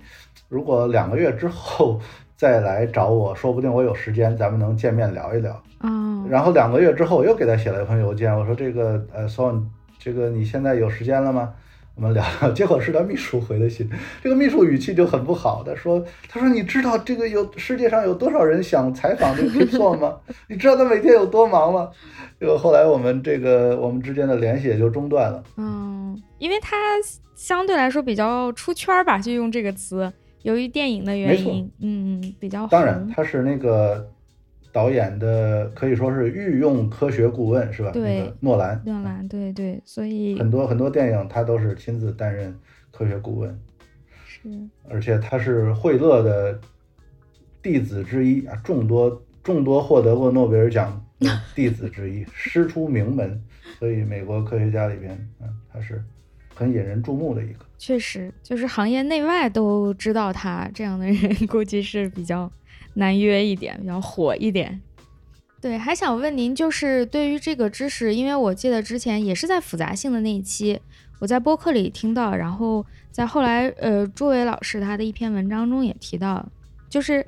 如果两个月之后 再来找我，说不定我有时间，咱们能见面聊一聊。嗯，然后两个月之后，我又给他写了一封邮件，我说这个，呃，Son，这个你现在有时间了吗？我们聊聊，结果是他秘书回的信，这个秘书语气就很不好，他说：“他说你知道这个有世界上有多少人想采访这个 Kipson 吗？你知道他每天有多忙吗？”结果后来我们这个我们之间的联系也就中断了。嗯，因为他相对来说比较出圈吧，就用这个词，由于电影的原因，嗯，比较当然他是那个。导演的可以说是御用科学顾问是吧？对，诺兰。诺兰，对对，所以很多很多电影他都是亲自担任科学顾问。是。而且他是惠勒的弟子之一啊，众多众多获得过诺贝尔奖的弟子之一，师出名门，所以美国科学家里边，嗯，他是很引人注目的一个。确实，就是行业内外都知道他这样的人，估计是比较。难约一点，比较火一点。对，还想问您，就是对于这个知识，因为我记得之前也是在复杂性的那一期，我我在播客里听到，然后在后来呃朱伟老师他的一篇文章中也提到，就是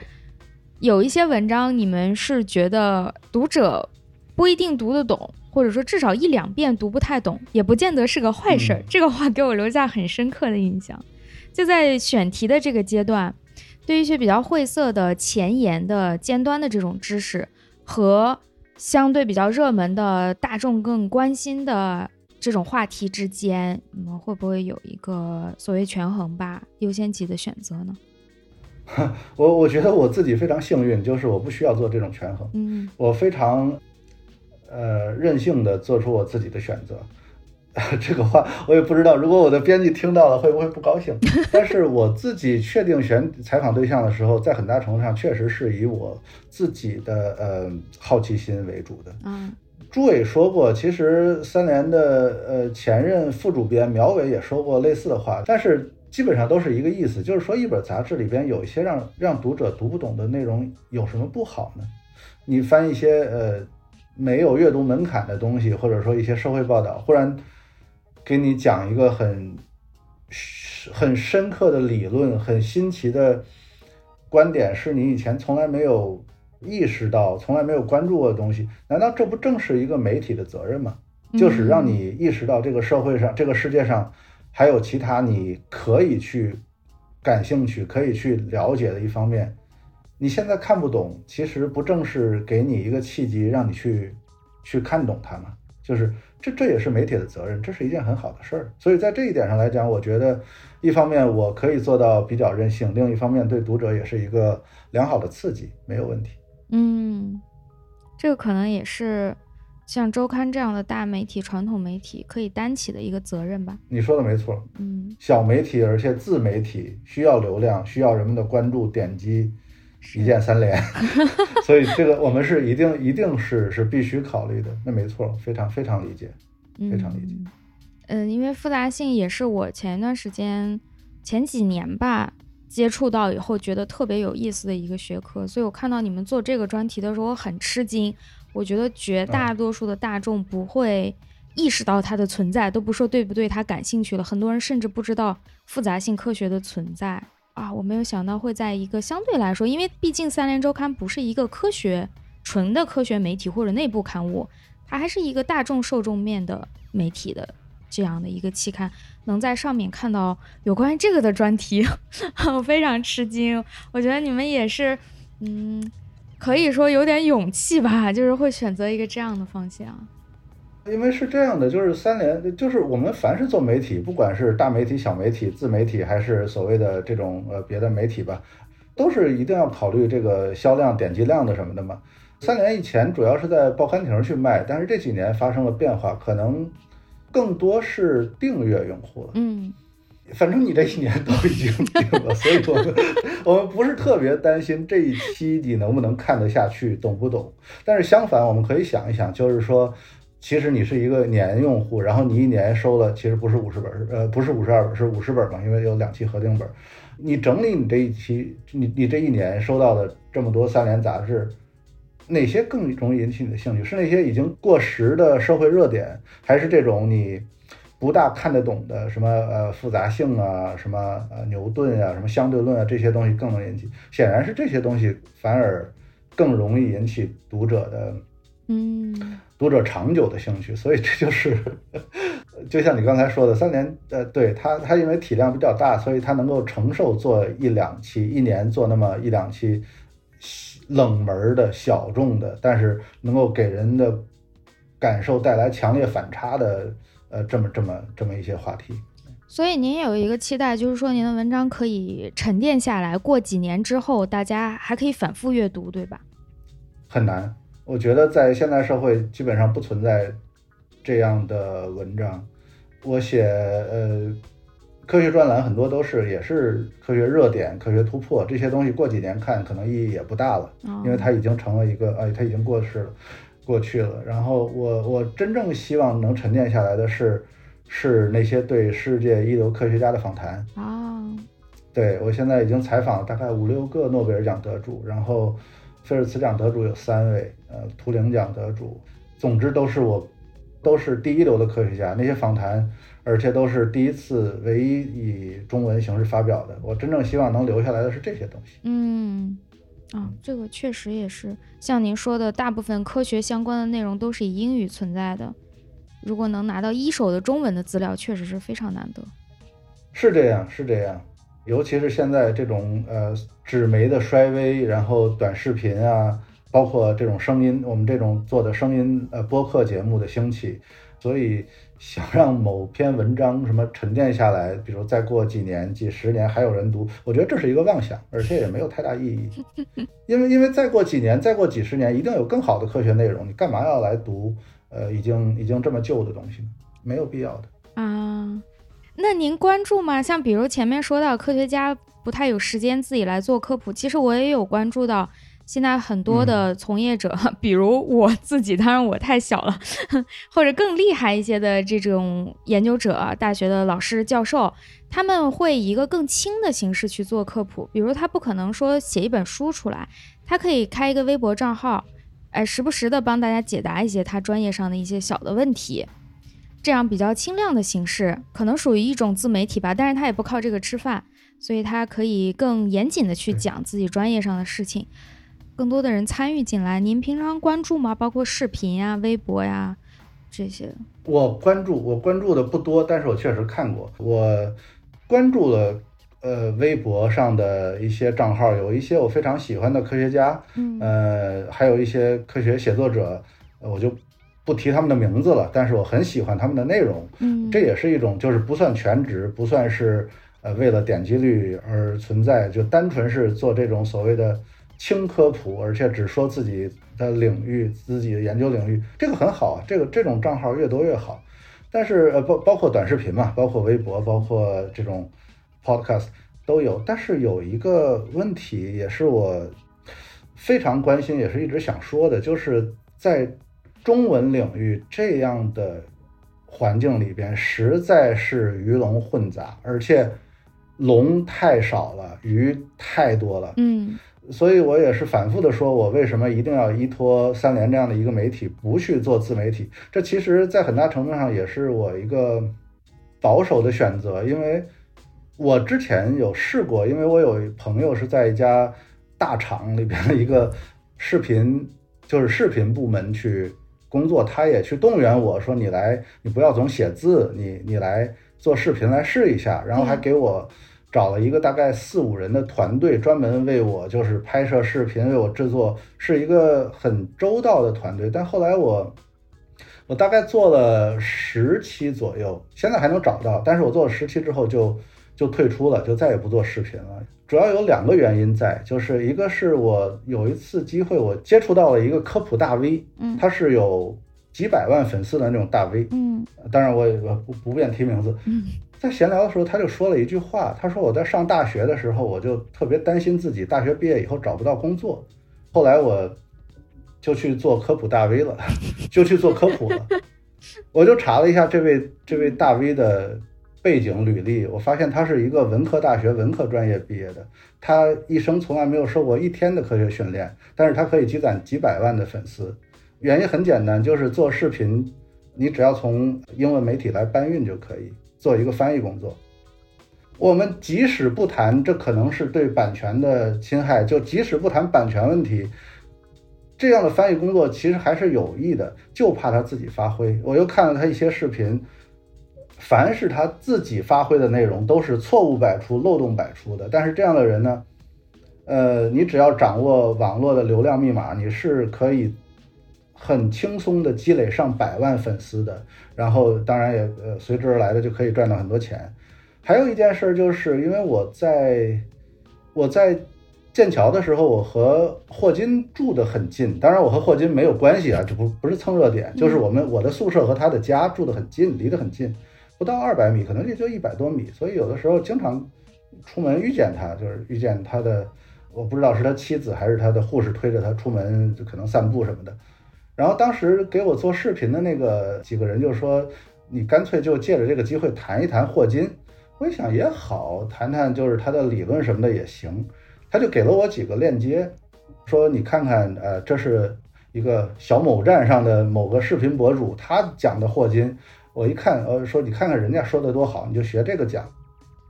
有一些文章你们是觉得读者不一定读得懂，或者说至少一两遍读不太懂，也不见得是个坏事儿。这个话给我留下很深刻的印象。就在选题的这个阶段，对于一些比较晦涩的前沿的尖端的这种知识和相对比较热门的大众更关心的这种话题之间，你们会不会有一个所谓权衡吧？优先级的选择呢？我我觉得我自己非常幸运，就是我不需要做这种权衡，嗯我非常呃任性的做出我自己的选择。这个话我也不知道，如果我的编辑听到了会不会不高兴？但是我自己确定选采访对象的时候，在很大程度上确实是以我自己的呃好奇心为主的。嗯朱伟说过，其实三联的呃前任副主编苗伟也说过类似的话，但是基本上都是一个意思，就是说一本杂志里边有一些让让读者读不懂的内容，有什么不好呢？你翻一些呃没有阅读门槛的东西，或者说一些社会报道，忽然给你讲一个很很深刻的理论，很新奇的观点，是你以前从来没有意识到、从来没有关注过的东西，难道这不正是一个媒体的责任吗？就是让你意识到这个社会上、这个世界上还有其他你可以去感兴趣、可以去了解的一方面。你现在看不懂，其实不正是给你一个契机，让你去去看懂它吗？就是这，这也是媒体的责任，这是一件很好的事儿。所以在这一点上来讲，我觉得一方面我可以做到比较任性，另一方面对读者也是一个良好的刺激，没有问题。嗯，这个可能也是像周刊这样的大媒体、传统媒体可以担起的一个责任吧。你说的没错，嗯，小媒体而且自媒体需要流量，需要人们的关注、点击，一键三连，所以这个我们是一定一定是是必须考虑的。那没错，非常非常理解，非常理解。嗯，因为复杂性也是我前一段时间前几年吧接触到以后觉得特别有意思的一个学科，所以我看到你们做这个专题的时候，我很吃惊。我觉得绝大多数的大众不会意识到它的存在，都不说对不对它感兴趣了。很多人甚至不知道复杂性科学的存在啊！我没有想到会在一个相对来说，因为毕竟三联周刊不是一个科学纯的科学媒体或者内部刊物，它还是一个大众受众面的媒体的这样的一个期刊，能在上面看到有关于这个的专题，我非常吃惊。我觉得你们也是，嗯。可以说有点勇气吧，就是会选择一个这样的方向。因为是这样的，就是三联，就是我们凡是做媒体，不管是大媒体、小媒体、自媒体，还是所谓的这种呃别的媒体吧，都是一定要考虑这个销量、点击量的什么的嘛。三联以前主要是在报刊亭去卖，但是这几年发生了变化，可能更多是订阅用户了。嗯。反正你这一年都已经定了，所以我们我们不是特别担心这一期你能不能看得下去，懂不懂？但是相反，我们可以想一想，就是说，其实你是一个年用户，然后你一年收了，其实不是五十本，呃，不是五十二本，是五十本嘛，因为有两期合订本。你整理你这一期，你你这一年收到的这么多三联杂志，哪些更容易引起你的兴趣？是那些已经过时的社会热点，还是这种你？不大看得懂的什么呃复杂性啊，什么呃牛顿啊，什么相对论啊，这些东西更能引起。显然是这些东西反而更容易引起读者的，嗯，读者长久的兴趣。所以这就是，就像你刚才说的，三年呃，对他，他因为体量比较大，所以他能够承受做一两期，一年做那么一两期冷门的小众的，但是能够给人的感受带来强烈反差的。呃，这么这么这么一些话题，所以您有一个期待，就是说您的文章可以沉淀下来，过几年之后，大家还可以反复阅读，对吧？很难，我觉得在现代社会基本上不存在这样的文章。我写呃科学专栏，很多都是也是科学热点、科学突破这些东西，过几年看可能意义也不大了，因为它已经成了一个，哎，它已经过世了。过去了，然后我我真正希望能沉淀下来的是，是那些对世界一流科学家的访谈啊。对我现在已经采访了大概五六个诺贝尔奖得主，然后菲尔茨奖得主有三位，呃，图灵奖得主，总之都是我，都是第一流的科学家。那些访谈，而且都是第一次唯一以中文形式发表的。我真正希望能留下来的是这些东西。嗯，啊，这个确实也是像您说的，大部分科学相关的内容都是以英语存在的。如果能拿到一手的中文的资料，确实是非常难得。是这样，是这样。尤其是现在这种呃纸媒的衰微，然后短视频啊，包括这种声音，我们这种做的声音呃播客节目的兴起，所以想让某篇文章什么沉淀下来，比如再过几年、几十年还有人读，我觉得这是一个妄想，而且也没有太大意义。因为因为再过几年、再过几十年，一定有更好的科学内容，你干嘛要来读呃已经已经这么旧的东西呢？没有必要的啊。那您关注吗？像比如前面说到科学家不太有时间自己来做科普，其实我也有关注到，现在很多的从业者，比如我自己，当然我太小了，或者更厉害一些的这种研究者、大学的老师、教授，他们会以一个更轻的形式去做科普，比如他不可能说写一本书出来，他可以开一个微博账号，哎，时不时的帮大家解答一些他专业上的一些小的问题。这样比较轻量的形式，可能属于一种自媒体吧，但是他也不靠这个吃饭，所以他可以更严谨的去讲自己专业上的事情，更多的人参与进来。您平常关注吗？包括视频呀、微博呀这些？我关注，我关注的不多，但是我确实看过。我关注了，呃，微博上的一些账号，有一些我非常喜欢的科学家，嗯，呃，还有一些科学写作者，我就。不提他们的名字了，但是我很喜欢他们的内容，嗯，这也是一种就是不算全职，不算是呃为了点击率而存在，就单纯是做这种所谓的轻科普，而且只说自己的领域、自己的研究领域，这个很好，这个这种账号越多越好。但是呃包包括短视频嘛，包括微博，包括这种 podcast 都有。但是有一个问题，也是我非常关心，也是一直想说的，就是在。中文领域这样的环境里边，实在是鱼龙混杂，而且龙太少了，鱼太多了。嗯，所以我也是反复的说，我为什么一定要依托三联这样的一个媒体，不去做自媒体？这其实，在很大程度上也是我一个保守的选择，因为我之前有试过，因为我有朋友是在一家大厂里边的一个视频，就是视频部门去。工作，他也去动员我说：“你来，你不要总写字，你你来做视频来试一下。”然后还给我找了一个大概四五人的团队，专门为我就是拍摄视频，为我制作，是一个很周到的团队。但后来我我大概做了十期左右，现在还能找到，但是我做了十期之后就就退出了，就再也不做视频了。主要有两个原因在，就是一个是我有一次机会，我接触到了一个科普大 V，嗯，他是有几百万粉丝的那种大 V，嗯，当然我也不不便提名字，嗯，在闲聊的时候他就说了一句话，他说我在上大学的时候我就特别担心自己大学毕业以后找不到工作，后来我就去做科普大 V 了，就去做科普了，我就查了一下这位这位大 V 的。背景履历，我发现他是一个文科大学文科专业毕业的，他一生从来没有受过一天的科学训练，但是他可以积攒几百万的粉丝。原因很简单，就是做视频，你只要从英文媒体来搬运就可以做一个翻译工作。我们即使不谈这可能是对版权的侵害，就即使不谈版权问题，这样的翻译工作其实还是有益的，就怕他自己发挥。我又看了他一些视频。凡是他自己发挥的内容，都是错误百出、漏洞百出的。但是这样的人呢，呃，你只要掌握网络的流量密码，你是可以很轻松的积累上百万粉丝的。然后，当然也呃随之而来的就可以赚到很多钱。还有一件事就是，因为我在我在剑桥的时候，我和霍金住得很近。当然，我和霍金没有关系啊，这不不是蹭热点，就是我们我的宿舍和他的家住得很近，离得很近。不到二百米，可能也就一百多米，所以有的时候经常出门遇见他，就是遇见他的，我不知道是他妻子还是他的护士推着他出门，就可能散步什么的。然后当时给我做视频的那个几个人就说：“你干脆就借着这个机会谈一谈霍金。”我一想也好，谈谈就是他的理论什么的也行。他就给了我几个链接，说你看看，呃，这是一个小某站上的某个视频博主，他讲的霍金。我一看，呃，说你看看人家说的多好，你就学这个讲。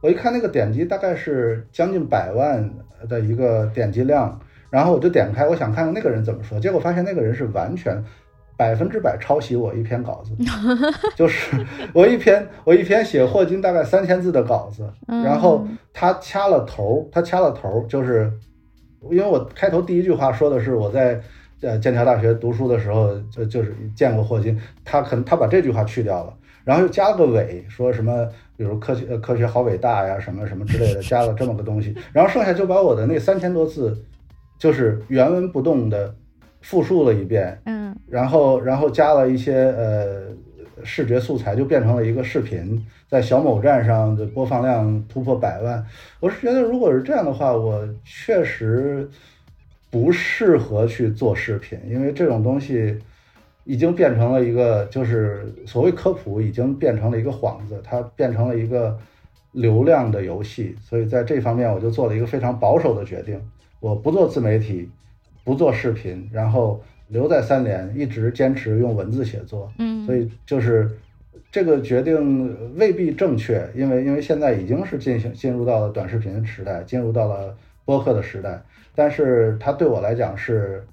我一看那个点击大概是将近百万的一个点击量，然后我就点开，我想看看那个人怎么说，结果发现那个人是完全百分之百抄袭我一篇稿子，就是我一篇我一篇写霍金大概三千字的稿子，然后他掐了头，他掐了头，就是因为我开头第一句话说的是我在呃剑桥大学读书的时候就就是见过霍金，他可能他把这句话去掉了。然后又加了个尾，说什么，比如科学，科学好伟大呀，什么什么之类的，加了这么个东西。然后剩下就把我的那三千多字，就是原文不动的复述了一遍，嗯，然后然后加了一些呃视觉素材，就变成了一个视频，在小某站上的播放量突破百万。我是觉得，如果是这样的话，我确实不适合去做视频，因为这种东西。已经变成了一个，就是所谓科普，已经变成了一个幌子，它变成了一个流量的游戏。所以在这方面，我就做了一个非常保守的决定，我不做自媒体，不做视频，然后留在三联，一直坚持用文字写作。嗯，所以就是这个决定未必正确，因为因为现在已经是进行进入到了短视频时代，进入到了播客的时代，但是它对我来讲是。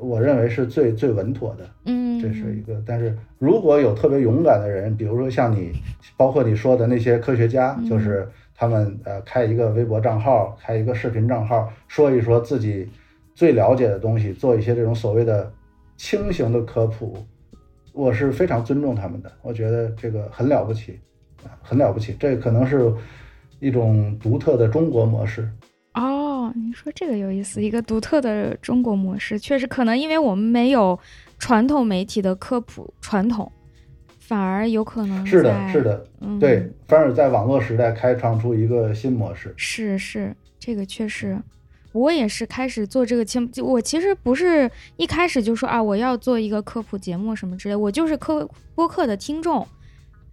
我认为是最最稳妥的，嗯，这是一个。但是如果有特别勇敢的人，比如说像你，包括你说的那些科学家，就是他们呃开一个微博账号，开一个视频账号，说一说自己最了解的东西，做一些这种所谓的轻型的科普，我是非常尊重他们的。我觉得这个很了不起，很了不起。这可能是一种独特的中国模式。哦你说这个有意思，一个独特的中国模式，确实可能因为我们没有传统媒体的科普传统，反而有可能是的，是的，对，反而在网络时代开创出一个新模式。是是，这个确实，我也是开始做这个节目，我其实不是一开始就说啊，我要做一个科普节目什么之类，我就是科播客的听众。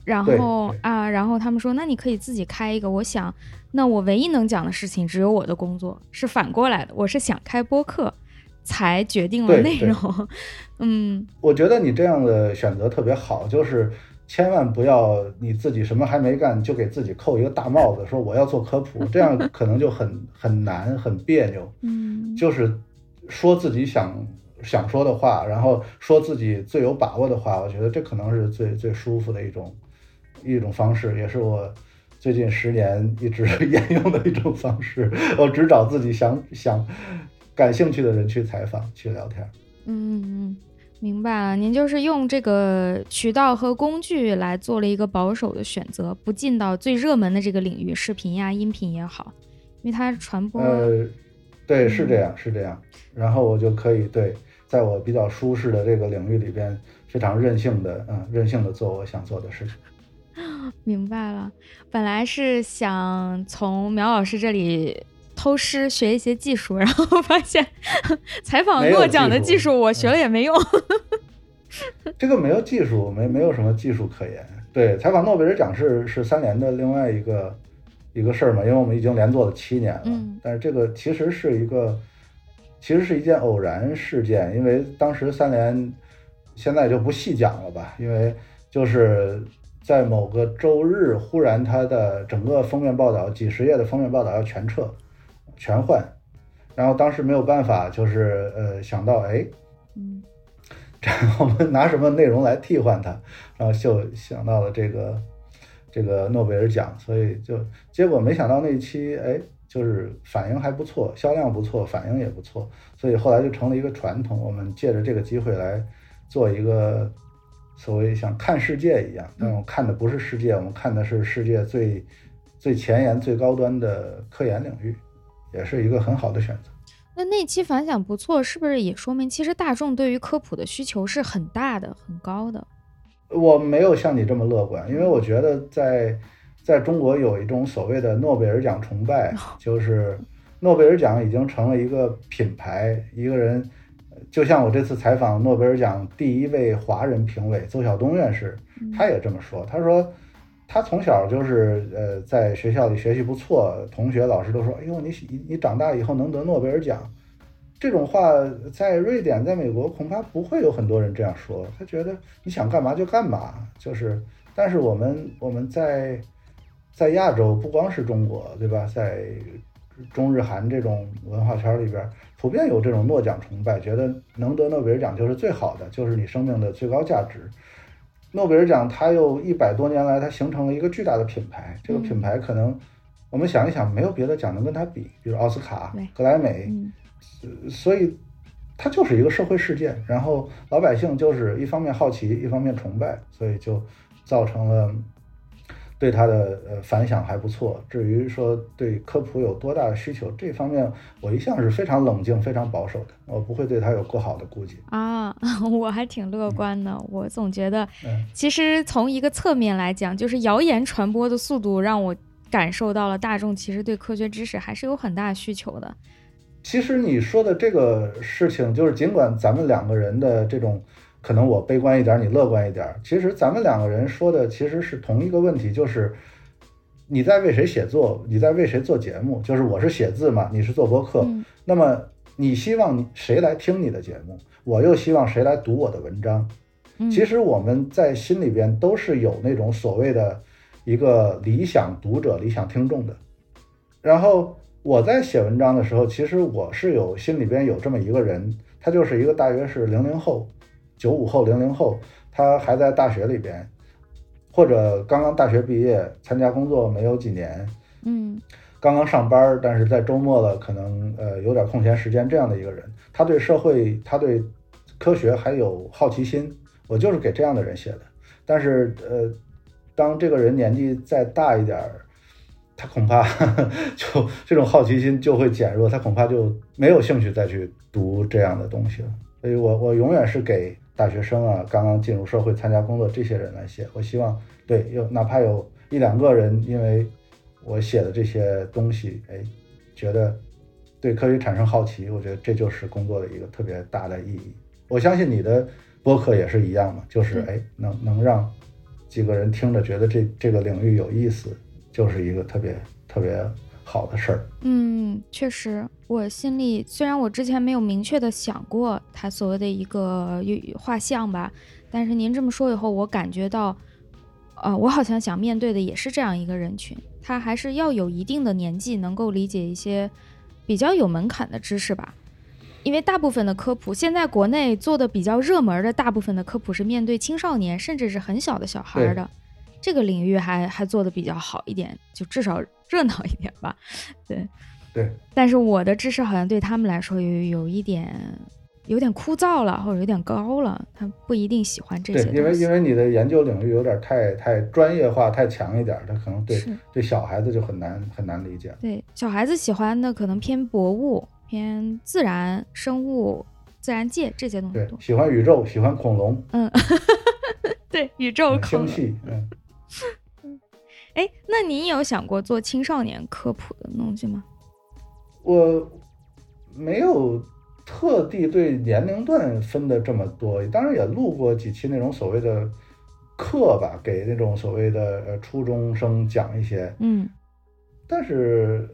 然后啊，然后他们说，那你可以自己开一个。我想，那我唯一能讲的事情只有我的工作，是反过来的。我是想开播客，才决定了内容。嗯，我觉得你这样的选择特别好，就是千万不要你自己什么还没干就给自己扣一个大帽子，说我要做科普，这样可能就很很难，很别扭。嗯，就是说自己想想说的话，然后说自己最有把握的话，我觉得这可能是最最舒服的一种。一种方式，也是我最近十年一直 沿用的一种方式。我只找自己想想感兴趣的人去采访、去聊天。嗯嗯，明白了。您就是用这个渠道和工具来做了一个保守的选择，不进到最热门的这个领域，视频呀、音频也好，因为它传播。呃，对，是这样，是这样。然后我就可以对，在我比较舒适的这个领域里边，非常任性的，嗯，任性的做我想做的事情。明白了，本来是想从苗老师这里偷师学一些技术，然后发现采访诺奖的技术我学了也没用。这个没有技术，没没有什么技术可言。对，采访诺贝尔奖是是三联的另外一个一个事儿嘛，因为我们已经连做了七年了。嗯。但是这个其实是一个，其实是一件偶然事件，因为当时三联现在就不细讲了吧，因为就是。在某个周日，忽然他的整个封面报道，几十页的封面报道要全撤、全换，然后当时没有办法，就是呃想到，哎，嗯，我们拿什么内容来替换它，然后就想到了这个这个诺贝尔奖，所以就结果没想到那一期，哎，就是反应还不错，销量不错，反应也不错，所以后来就成了一个传统，我们借着这个机会来做一个。所谓像看世界一样，但我看的不是世界，我们看的是世界最最前沿、最高端的科研领域，也是一个很好的选择。那那期反响不错，是不是也说明其实大众对于科普的需求是很大的、很高的？我没有像你这么乐观，因为我觉得在在中国有一种所谓的诺贝尔奖崇拜，就是诺贝尔奖已经成了一个品牌，一个人。就像我这次采访诺贝尔奖第一位华人评委邹晓东院士，他也这么说。他说，他从小就是呃在学校里学习不错，同学老师都说：“哎呦，你你你长大以后能得诺贝尔奖。”这种话在瑞典、在美国恐怕不会有很多人这样说。他觉得你想干嘛就干嘛，就是但是我们我们在在亚洲，不光是中国，对吧？在中日韩这种文化圈里边，普遍有这种诺奖崇拜，觉得能得诺贝尔奖就是最好的，就是你生命的最高价值。诺贝尔奖它又一百多年来，它形成了一个巨大的品牌，这个品牌可能我们想一想，没有别的奖能跟它比，比如奥斯卡、格莱美，所以它就是一个社会事件。然后老百姓就是一方面好奇，一方面崇拜，所以就造成了。对它的呃反响还不错。至于说对科普有多大的需求，这方面我一向是非常冷静、非常保守的，我不会对它有过好的估计啊。我还挺乐观的，我总觉得，其实从一个侧面来讲，就是谣言传播的速度让我感受到了大众其实对科学知识还是有很大需求的。其实你说的这个事情，就是尽管咱们两个人的这种。可能我悲观一点，你乐观一点。其实咱们两个人说的其实是同一个问题，就是你在为谁写作，你在为谁做节目。就是我是写字嘛，你是做播客。那么你希望谁来听你的节目？我又希望谁来读我的文章？其实我们在心里边都是有那种所谓的一个理想读者、理想听众的。然后我在写文章的时候，其实我是有心里边有这么一个人，他就是一个大约是零零后。九五后、零零后，他还在大学里边，或者刚刚大学毕业，参加工作没有几年，嗯，刚刚上班，但是在周末了，可能呃有点空闲时间，这样的一个人，他对社会、他对科学还有好奇心，我就是给这样的人写的。但是呃，当这个人年纪再大一点儿，他恐怕 就这种好奇心就会减弱，他恐怕就没有兴趣再去读这样的东西了。所以我我永远是给。大学生啊，刚刚进入社会参加工作，这些人来写，我希望对有哪怕有一两个人，因为我写的这些东西，哎，觉得对科学产生好奇，我觉得这就是工作的一个特别大的意义。我相信你的播客也是一样嘛，就是哎，能能让几个人听着觉得这这个领域有意思，就是一个特别特别。好的事儿，嗯，确实，我心里虽然我之前没有明确的想过他所谓的一个画像吧，但是您这么说以后，我感觉到，呃，我好像想面对的也是这样一个人群，他还是要有一定的年纪，能够理解一些比较有门槛的知识吧，因为大部分的科普，现在国内做的比较热门的大部分的科普是面对青少年，甚至是很小的小孩的。这个领域还还做的比较好一点，就至少热闹一点吧。对，对。但是我的知识好像对他们来说有有一点有点枯燥了，或者有点高了，他不一定喜欢这些。对，因为因为你的研究领域有点太太专业化、太强一点，他可能对对小孩子就很难很难理解。对，小孩子喜欢的可能偏博物、偏自然生物、自然界这些东西对。喜欢宇宙，喜欢恐龙。嗯，对，宇宙、星系，嗯。哎，那你有想过做青少年科普的东西吗？我没有特地对年龄段分的这么多，当然也录过几期那种所谓的课吧，给那种所谓的呃初中生讲一些。嗯，但是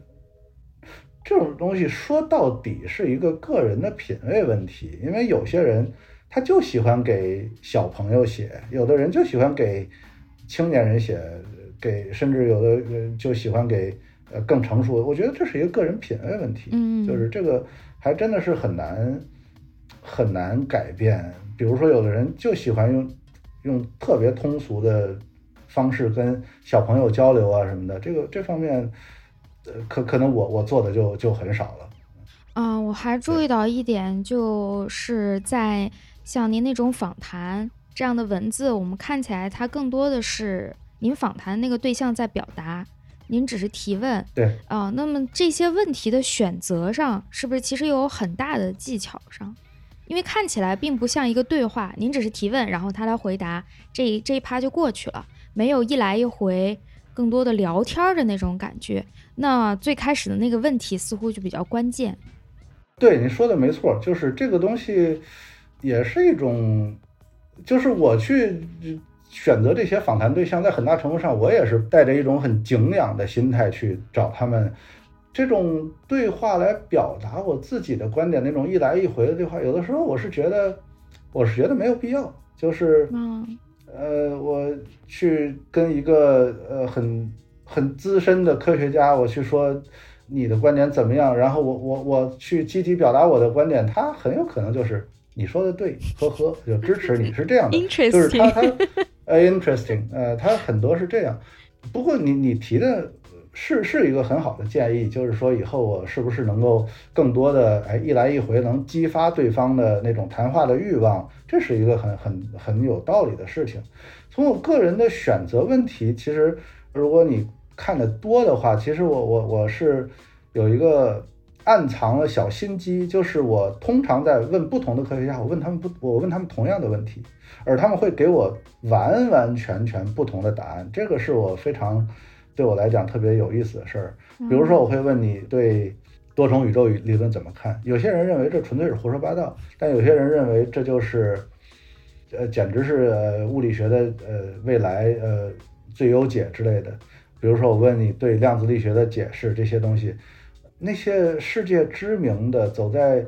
这种东西说到底是一个个人的品味问题，因为有些人他就喜欢给小朋友写，有的人就喜欢给青年人写。给甚至有的人就喜欢给呃更成熟的，我觉得这是一个个人品味问题，嗯，就是这个还真的是很难很难改变。比如说，有的人就喜欢用用特别通俗的方式跟小朋友交流啊什么的，这个这方面呃可可能我我做的就就很少了。嗯，我还注意到一点，就是在像您那种访谈这样的文字，我们看起来它更多的是。您访谈那个对象在表达，您只是提问，对啊，那么这些问题的选择上，是不是其实有很大的技巧上？因为看起来并不像一个对话，您只是提问，然后他来回答，这一这一趴就过去了，没有一来一回更多的聊天的那种感觉。那最开始的那个问题似乎就比较关键。对，你说的没错，就是这个东西也是一种，就是我去。选择这些访谈对象，在很大程度上，我也是带着一种很敬仰的心态去找他们。这种对话来表达我自己的观点，那种一来一回的对话，有的时候我是觉得，我是觉得没有必要。就是，呃，我去跟一个呃很很资深的科学家，我去说你的观点怎么样，然后我我我去积极表达我的观点，他很有可能就是你说的对，呵呵，就支持你是这样的，就是他他呃 interesting，呃，他很多是这样。不过你你提的。是是一个很好的建议，就是说以后我是不是能够更多的哎一来一回能激发对方的那种谈话的欲望，这是一个很很很有道理的事情。从我个人的选择问题，其实如果你看的多的话，其实我我我是有一个暗藏了小心机，就是我通常在问不同的科学家，我问他们不，我问他们同样的问题，而他们会给我完完全全不同的答案，这个是我非常。对我来讲特别有意思的事儿，比如说我会问你对多重宇宙理论怎么看？有些人认为这纯粹是胡说八道，但有些人认为这就是，呃，简直是物理学的呃未来呃最优解之类的。比如说我问你对量子力学的解释这些东西，那些世界知名的走在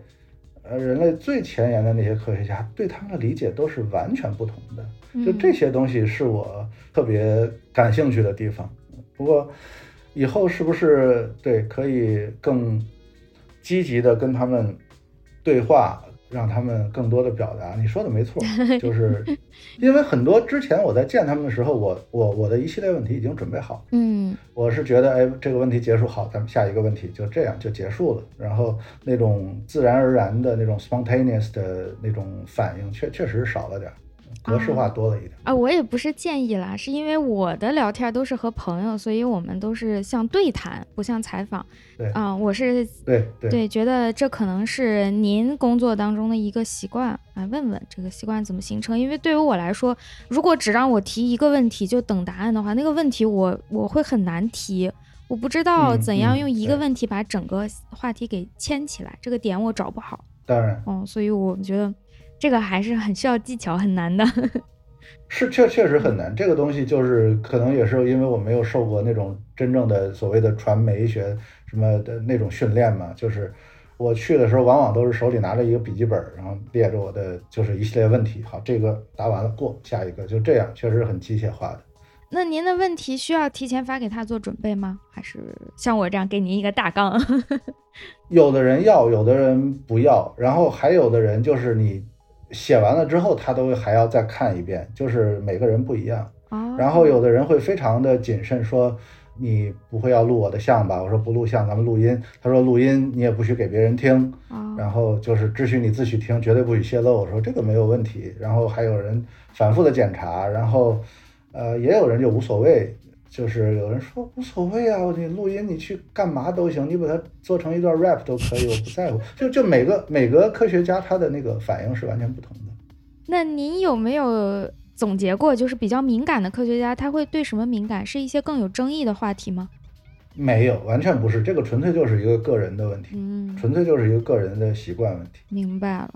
呃人类最前沿的那些科学家对他们的理解都是完全不同的。就这些东西是我特别感兴趣的地方。不过，以后是不是对可以更积极的跟他们对话，让他们更多的表达？你说的没错，就是因为很多之前我在见他们的时候，我我我的一系列问题已经准备好。嗯，我是觉得，哎，这个问题结束好，咱们下一个问题就这样就结束了。然后那种自然而然的那种 spontaneous 的那种反应，确确实少了点。格式化多了一点啊，我也不是建议啦，是因为我的聊天都是和朋友，所以我们都是像对谈，不像采访。对啊，我是对对，觉得这可能是您工作当中的一个习惯，来问问这个习惯怎么形成。因为对于我来说，如果只让我提一个问题就等答案的话，那个问题我我会很难提，我不知道怎样用一个问题把整个话题给牵起来，这个点我找不好。当然，嗯，所以我觉得。这个还是很需要技巧，很难的。是确确实很难。这个东西就是可能也是因为我没有受过那种真正的所谓的传媒学什么的那种训练嘛。就是我去的时候，往往都是手里拿着一个笔记本，然后列着我的就是一系列问题。好，这个答完了过下一个，就这样，确实很机械化的。那您的问题需要提前发给他做准备吗？还是像我这样给您一个大纲？有的人要，有的人不要，然后还有的人就是你。写完了之后，他都还要再看一遍，就是每个人不一样。然后有的人会非常的谨慎，说你不会要录我的像吧？我说不录像，咱们录音。他说录音你也不许给别人听，然后就是只许你自己听，绝对不许泄露。我说这个没有问题。然后还有人反复的检查，然后呃也有人就无所谓。就是有人说无所谓啊，你录音你去干嘛都行，你把它做成一段 rap 都可以，我不在乎。就就每个每个科学家他的那个反应是完全不同的。那您有没有总结过，就是比较敏感的科学家他会对什么敏感？是一些更有争议的话题吗？没有，完全不是，这个纯粹就是一个个人的问题，嗯，纯粹就是一个个人的习惯问题。明白了，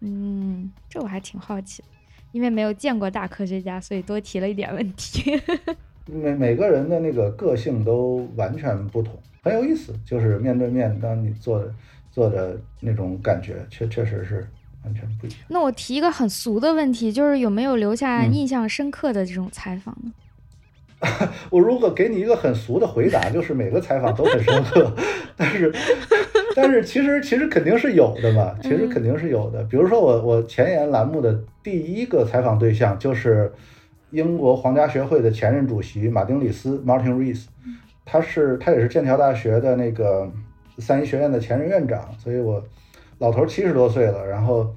嗯，这我还挺好奇，因为没有见过大科学家，所以多提了一点问题。每每个人的那个个性都完全不同，很有意思。就是面对面，当你做做的那种感觉，确确实是完全不一样。那我提一个很俗的问题，就是有没有留下印象深刻的这种采访呢？我如果给你一个很俗的回答，就是每个采访都很深刻，但是但是其实其实肯定是有的嘛，其实肯定是有的。比如说我我前沿栏目的第一个采访对象就是。英国皇家学会的前任主席马丁·里斯 （Martin Rees），他是他也是剑桥大学的那个三一学院的前任院长，所以我老头七十多岁了。然后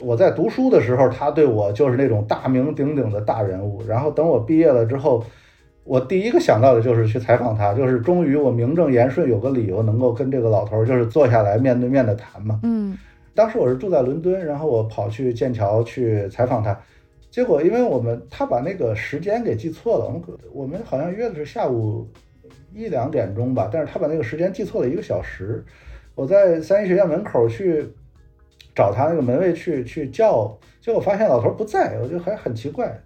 我在读书的时候，他对我就是那种大名鼎鼎的大人物。然后等我毕业了之后，我第一个想到的就是去采访他，就是终于我名正言顺有个理由能够跟这个老头就是坐下来面对面的谈嘛。嗯，当时我是住在伦敦，然后我跑去剑桥去采访他。结果，因为我们他把那个时间给记错了，我们我们好像约的是下午一两点钟吧，但是他把那个时间记错了一个小时。我在三一学院门口去找他那个门卫去去叫，结果发现老头不在，我就还很奇怪。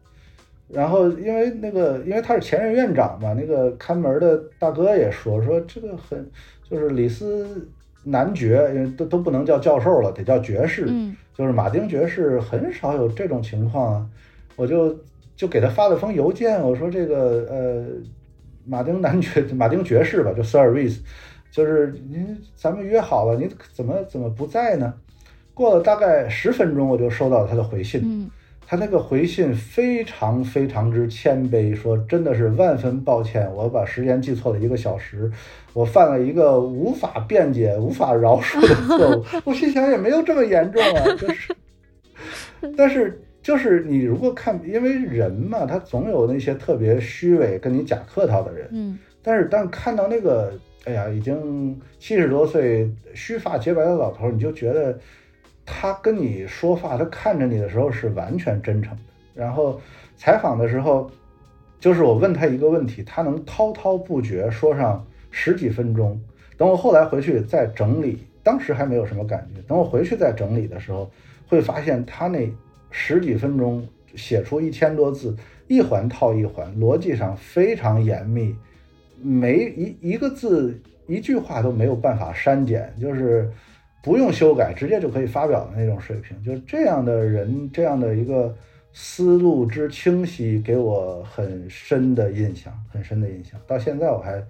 然后因为那个因为他是前任院长嘛，那个看门的大哥也说说这个很就是李斯男爵，因为都都不能叫教授了，得叫爵士。就是马丁爵士很少有这种情况。我就就给他发了封邮件，我说这个呃，马丁男爵，马丁爵士吧，就 Service，就是您咱们约好了，你怎么怎么不在呢？过了大概十分钟，我就收到他的回信。他那个回信非常非常之谦卑，说真的是万分抱歉，我把时间记错了一个小时，我犯了一个无法辩解、无法饶恕的错误。我心想也没有这么严重啊，就是，但是就是你如果看，因为人嘛，他总有那些特别虚伪、跟你假客套的人，嗯但是当看到那个，哎呀，已经七十多岁、须发洁白的老头，你就觉得他跟你说话，他看着你的时候是完全真诚的。然后采访的时候，就是我问他一个问题，他能滔滔不绝说上十几分钟。等我后来回去再整理，当时还没有什么感觉。等我回去再整理的时候，会发现他那十几分钟写出一千多字，一环套一环，逻辑上非常严密。每一一个字一句话都没有办法删减，就是不用修改，直接就可以发表的那种水平。就是这样的人，这样的一个思路之清晰，给我很深的印象，很深的印象。到现在我还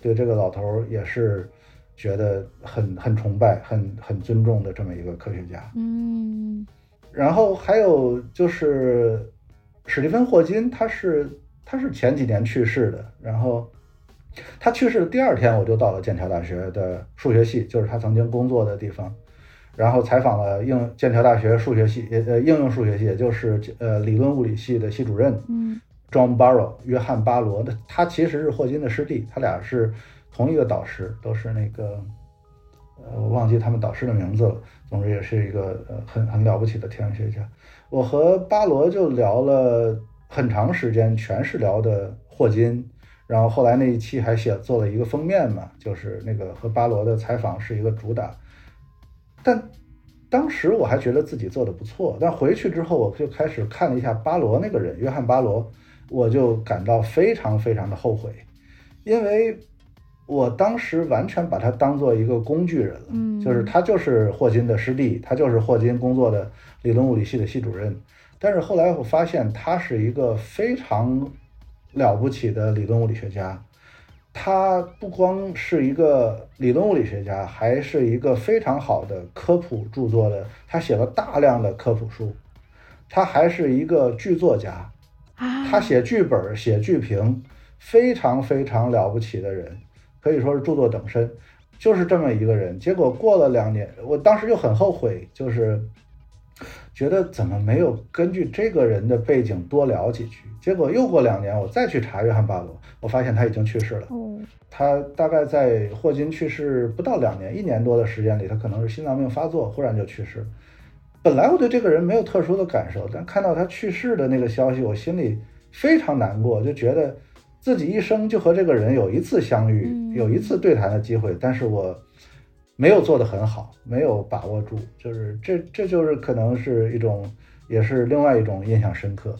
对这个老头儿也是觉得很很崇拜、很很尊重的这么一个科学家。嗯然后还有就是史蒂芬霍金，他是他是前几年去世的，然后他去世的第二天，我就到了剑桥大学的数学系，就是他曾经工作的地方，然后采访了应剑桥大学数学系，也呃应用数学系，也就是呃理论物理系的系主任嗯 John Barrow 约翰巴罗的，他其实是霍金的师弟，他俩是同一个导师，都是那个呃我忘记他们导师的名字了。总之也是一个呃很很了不起的天文学家。我和巴罗就聊了很长时间，全是聊的霍金。然后后来那一期还写做了一个封面嘛，就是那个和巴罗的采访是一个主打。但当时我还觉得自己做的不错，但回去之后我就开始看了一下巴罗那个人，约翰巴罗，我就感到非常非常的后悔，因为我当时完全把他当做一个工具人了，嗯就是他就是霍金的师弟，他就是霍金工作的理论物理系的系主任，但是后来我发现他是一个非常了不起的理论物理学家。他不光是一个理论物理学家，还是一个非常好的科普著作的。他写了大量的科普书，他还是一个剧作家，啊，他写剧本、写剧评，非常非常了不起的人，可以说是著作等身，就是这么一个人。结果过了两年，我当时就很后悔，就是觉得怎么没有根据这个人的背景多聊几句。结果又过两年，我再去查约翰巴罗，我发现他已经去世了。哦，他大概在霍金去世不到两年，一年多的时间里，他可能是心脏病发作，忽然就去世。本来我对这个人没有特殊的感受，但看到他去世的那个消息，我心里非常难过，就觉得自己一生就和这个人有一次相遇，嗯有一次对谈的机会，但是我没有做得很好，没有把握住，就是这这就是可能是一种，也是另外一种印象深刻，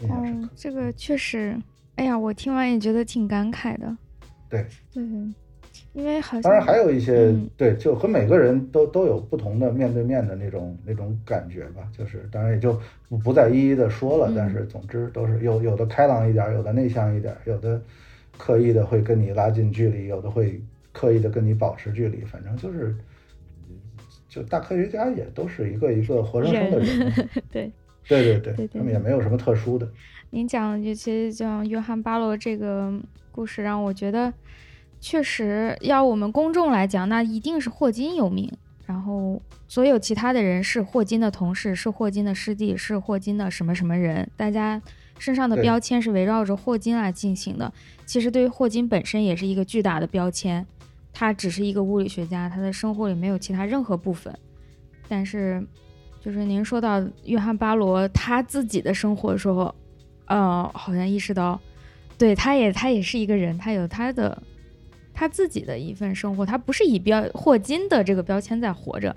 印象深刻。哦，这个确实，哎呀，我听完也觉得挺感慨的。对对，因为好像当然还有一些、嗯对，就和每个人都都有不同的面对面的那种那种感觉吧。就是当然也就不不再一一的说了，嗯但是总之都是有有的开朗一点，有的内向一点，有的刻意的会跟你拉近距离，有的会刻意的跟你保持距离。反正就是，就大科学家也都是一个一个活生生的人。对。对对对，对对他们也没有什么特殊的。您讲的这些像约翰巴罗这个故事，让我觉得确实要我们公众来讲，那一定是霍金有名，然后所有其他的人是霍金的同事，是霍金的师弟，是霍金的什么什么人，大家身上的标签是围绕着霍金来进行的。其实对于霍金本身也是一个巨大的标签，他只是一个物理学家，他的生活里没有其他任何部分，但是。就是您说到约翰巴罗他自己的生活的时候，呃，好像意识到，对，他也他也是一个人，他有他的他自己的一份生活，他不是以标霍金的这个标签在活着。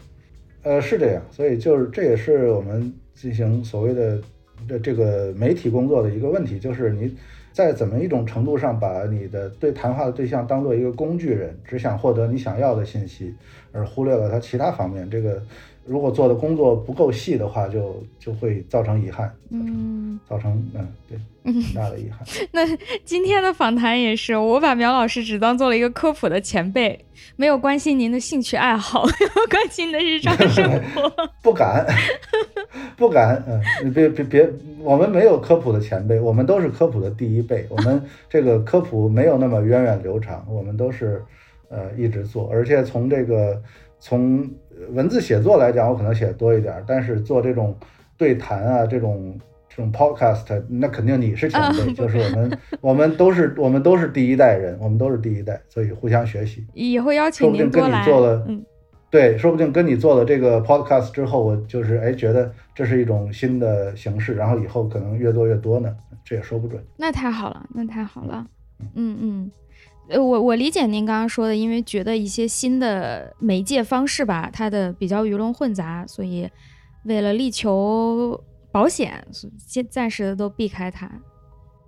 呃，是这样，所以就是这也是我们进行所谓的这这个媒体工作的一个问题，就是你在怎么一种程度上把你的对谈话的对象当做一个工具人，只想获得你想要的信息，而忽略了他其他方面。这个如果做的工作不够细的话，就就会造成遗憾，嗯，造成嗯对很大的遗憾。那今天的访谈也是，我把苗老师只当做了一个科普的前辈，没有关心您的兴趣爱好，没有关心您的日常生活。不敢，不敢，嗯，别别别，我们没有科普的前辈，我们都是科普的第一辈。我们这个科普没有那么源远流长，我们都是呃一直做，而且从这个从文字写作来讲，我可能写的多一点，但是做这种对谈啊，这种这种 podcast，那肯定你是前辈，啊就是我们我们都是我们都是第一代人，我们都是第一代，所以互相学习。以后邀说请不定跟你。做了，嗯，对，说不定跟你做了这个 podcast 之后，我就是哎觉得这是一种新的形式，然后以后可能越做越多呢，这也说不准。那太好了，那太好了。嗯嗯，呃，我我理解您刚刚说的，因为觉得一些新的媒介方式吧，它的比较鱼龙混杂，所以为了力求保险，所先暂时的都避开它。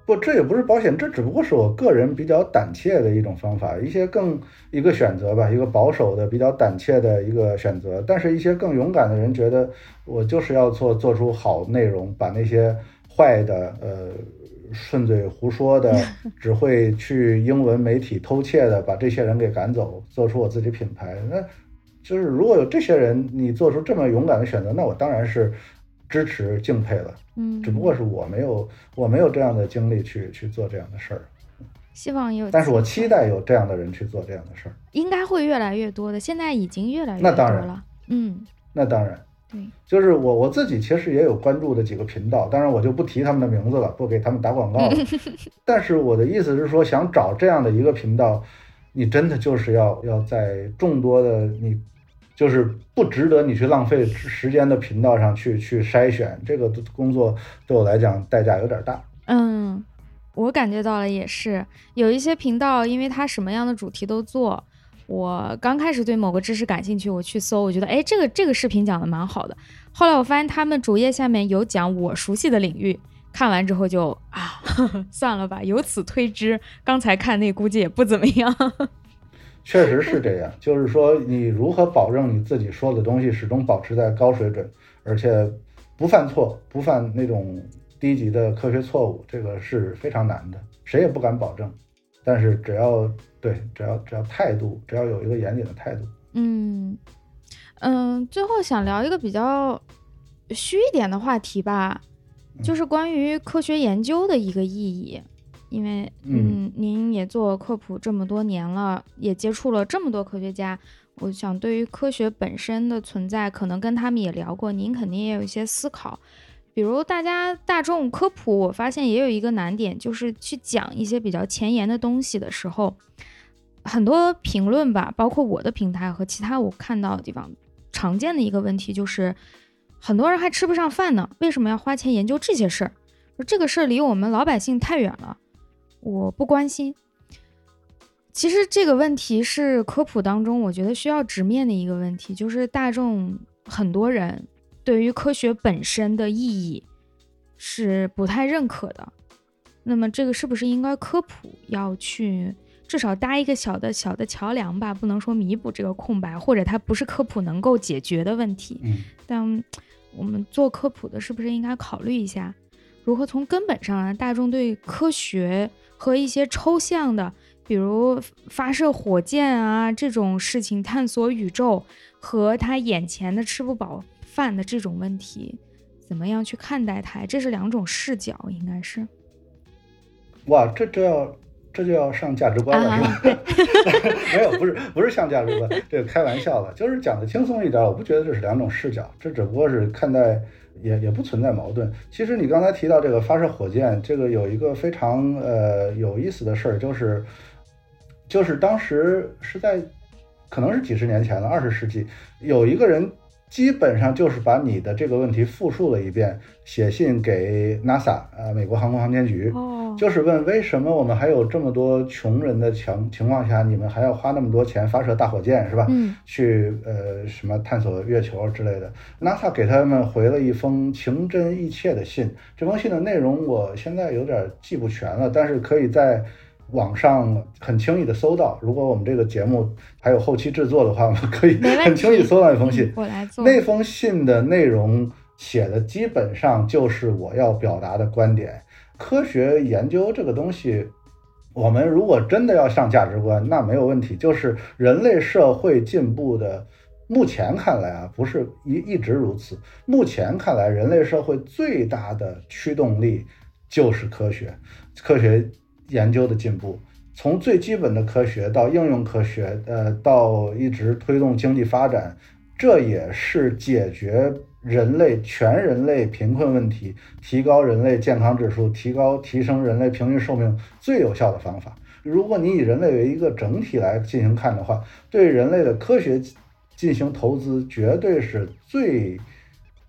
不，这也不是保险，这只不过是我个人比较胆怯的一种方法，一些更一个选择吧，一个保守的、比较胆怯的一个选择。但是，一些更勇敢的人觉得，我就是要做做出好内容，把那些坏的、呃顺嘴胡说的、只会去英文媒体偷窃的，把这些人给赶走，做出我自己品牌。那就是如果有这些人，你做出这么勇敢的选择，那我当然是支持、敬佩了。嗯，只不过是我没有我没有这样的精力去去做这样的事儿，希望有，但是我期待有这样的人去做这样的事儿。应该会越来越多的，现在已经越来越多那当然了。嗯，那当然，对，就是我我自己其实也有关注的几个频道，当然我就不提他们的名字了，不给他们打广告了。但是我的意思是说，想找这样的一个频道，你真的就是要要在众多的你就是不值得你去浪费时间的频道上去去筛选，这个工作对我来讲代价有点大。嗯，我感觉到了，也是有一些频道，因为它什么样的主题都做。我刚开始对某个知识感兴趣，我去搜，我觉得哎，这个这个视频讲的蛮好的。后来我发现他们主页下面有讲我熟悉的领域，看完之后就啊，算了吧。由此推知，刚才看那估计也不怎么样。确实是这样，就是说你如何保证你自己说的东西始终保持在高水准，而且不犯错，不犯那种低级的科学错误，这个是非常难的，谁也不敢保证。但是只要对，只要只要态度，只要有一个严谨的态度，嗯嗯，最后想聊一个比较虚一点的话题吧，就是关于科学研究的一个意义。因为嗯，您也做科普这么多年了，也接触了这么多科学家，我想对于科学本身的存在，可能跟他们也聊过，您肯定也有一些思考。比如大家大众科普，我发现也有一个难点，就是去讲一些比较前沿的东西的时候，很多评论吧，包括我的平台和其他我看到的地方，常见的一个问题就是，很多人还吃不上饭呢，为什么要花钱研究这些事儿？这个事儿离我们老百姓太远了。我不关心。其实这个问题是科普当中我觉得需要直面的一个问题，就是大众很多人对于科学本身的意义是不太认可的。那么这个是不是应该科普要去至少搭一个小的小的桥梁吧？不能说弥补这个空白，或者它不是科普能够解决的问题。嗯，但我们做科普的是不是应该考虑一下，如何从根本上让大众对科学和一些抽象的，比如发射火箭啊这种事情，探索宇宙和他眼前的吃不饱饭的这种问题，怎么样去看待它？这是两种视角，应该是。哇，这这要这就要上价值观了，啊是吧？没有，不是不是上价值观，这个开玩笑的，就是讲的轻松一点。我不觉得这是两种视角，这只不过是看待，也也不存在矛盾。其实你刚才提到这个发射火箭，这个有一个非常呃有意思的事儿，就是就是当时是在可能是几十年前了，二十世纪，有一个人基本上就是把你的这个问题复述了一遍，写信给 NASA，呃，美国航空航天局，就是问为什么我们还有这么多穷人的情情况下，你们还要花那么多钱发射大火箭，是吧？嗯，去呃什么探索月球之类的。NASA 给他们回了一封情真意切的信，这封信的内容我现在有点记不全了，但是可以在。网上很轻易的搜到，如果我们这个节目还有后期制作的话，我们可以很轻易搜到那封信。我来做。那封信的内容写的基本上就是我要表达的观点。科学研究这个东西，我们如果真的要上价值观，那没有问题。就是人类社会进步的，目前看来啊，不是一一直如此。目前看来，人类社会最大的驱动力就是科学，科学。研究的进步，从最基本的科学到应用科学，呃，到一直推动经济发展，这也是解决人类全人类贫困问题、提高人类健康指数、提高提升人类平均寿命最有效的方法。如果你以人类为一个整体来进行看的话，对人类的科学进行投资，绝对是最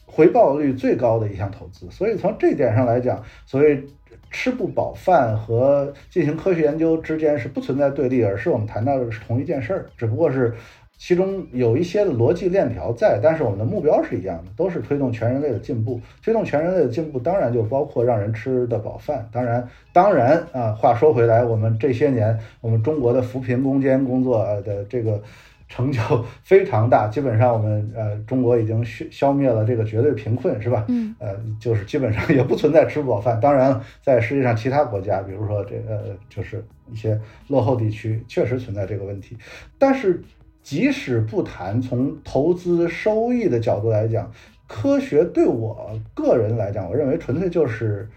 回报率最高的一项投资。所以从这点上来讲，所谓。吃不饱饭和进行科学研究之间是不存在对立，而是我们谈到的是同一件事儿，只不过是其中有一些的逻辑链条在，但是我们的目标是一样的，都是推动全人类的进步。推动全人类的进步，当然就包括让人吃得饱饭。当然，当然啊，话说回来，我们这些年我们中国的扶贫攻坚工作的这个。成就 非常大，基本上我们呃中国已经消消灭了这个绝对贫困，是吧？嗯，呃，就是基本上也不存在吃不饱饭。当然，在世界上其他国家，比如说这个就是一些落后地区，确实存在这个问题。但是，即使不谈从投资收益的角度来讲，科学对我个人来讲，我认为纯粹就是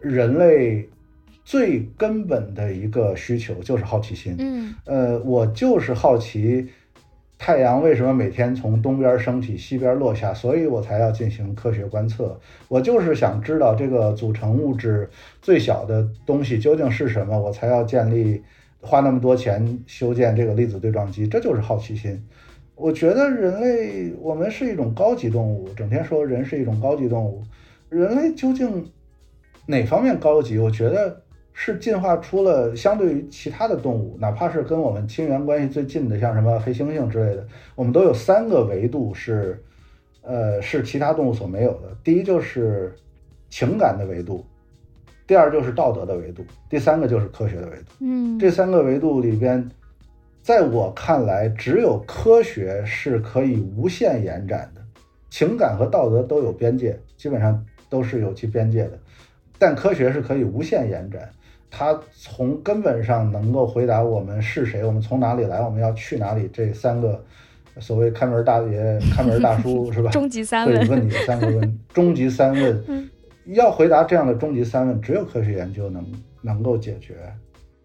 人类。最根本的一个需求就是好奇心。嗯，呃，我就是好奇太阳为什么每天从东边升起，西边落下，所以我才要进行科学观测。我就是想知道这个组成物质最小的东西究竟是什么，我才要建立花那么多钱修建这个粒子对撞机。这就是好奇心。我觉得人类我们是一种高级动物，整天说人是一种高级动物，人类究竟哪方面高级？我觉得。是进化出了相对于其他的动物，哪怕是跟我们亲缘关系最近的，像什么黑猩猩之类的，我们都有三个维度是，呃，是其他动物所没有的。第一就是情感的维度，第二就是道德的维度，第三个就是科学的维度。嗯，这三个维度里边，在我看来，只有科学是可以无限延展的，情感和道德都有边界，基本上都是有其边界的，但科学是可以无限延展。它从根本上能够回答我们是谁，我们从哪里来，我们要去哪里这三个所谓看门大爷、看门大叔是吧？终极三问，会问你的三个问，终极三问，要回答这样的终极三问，只有科学研究能能够解决，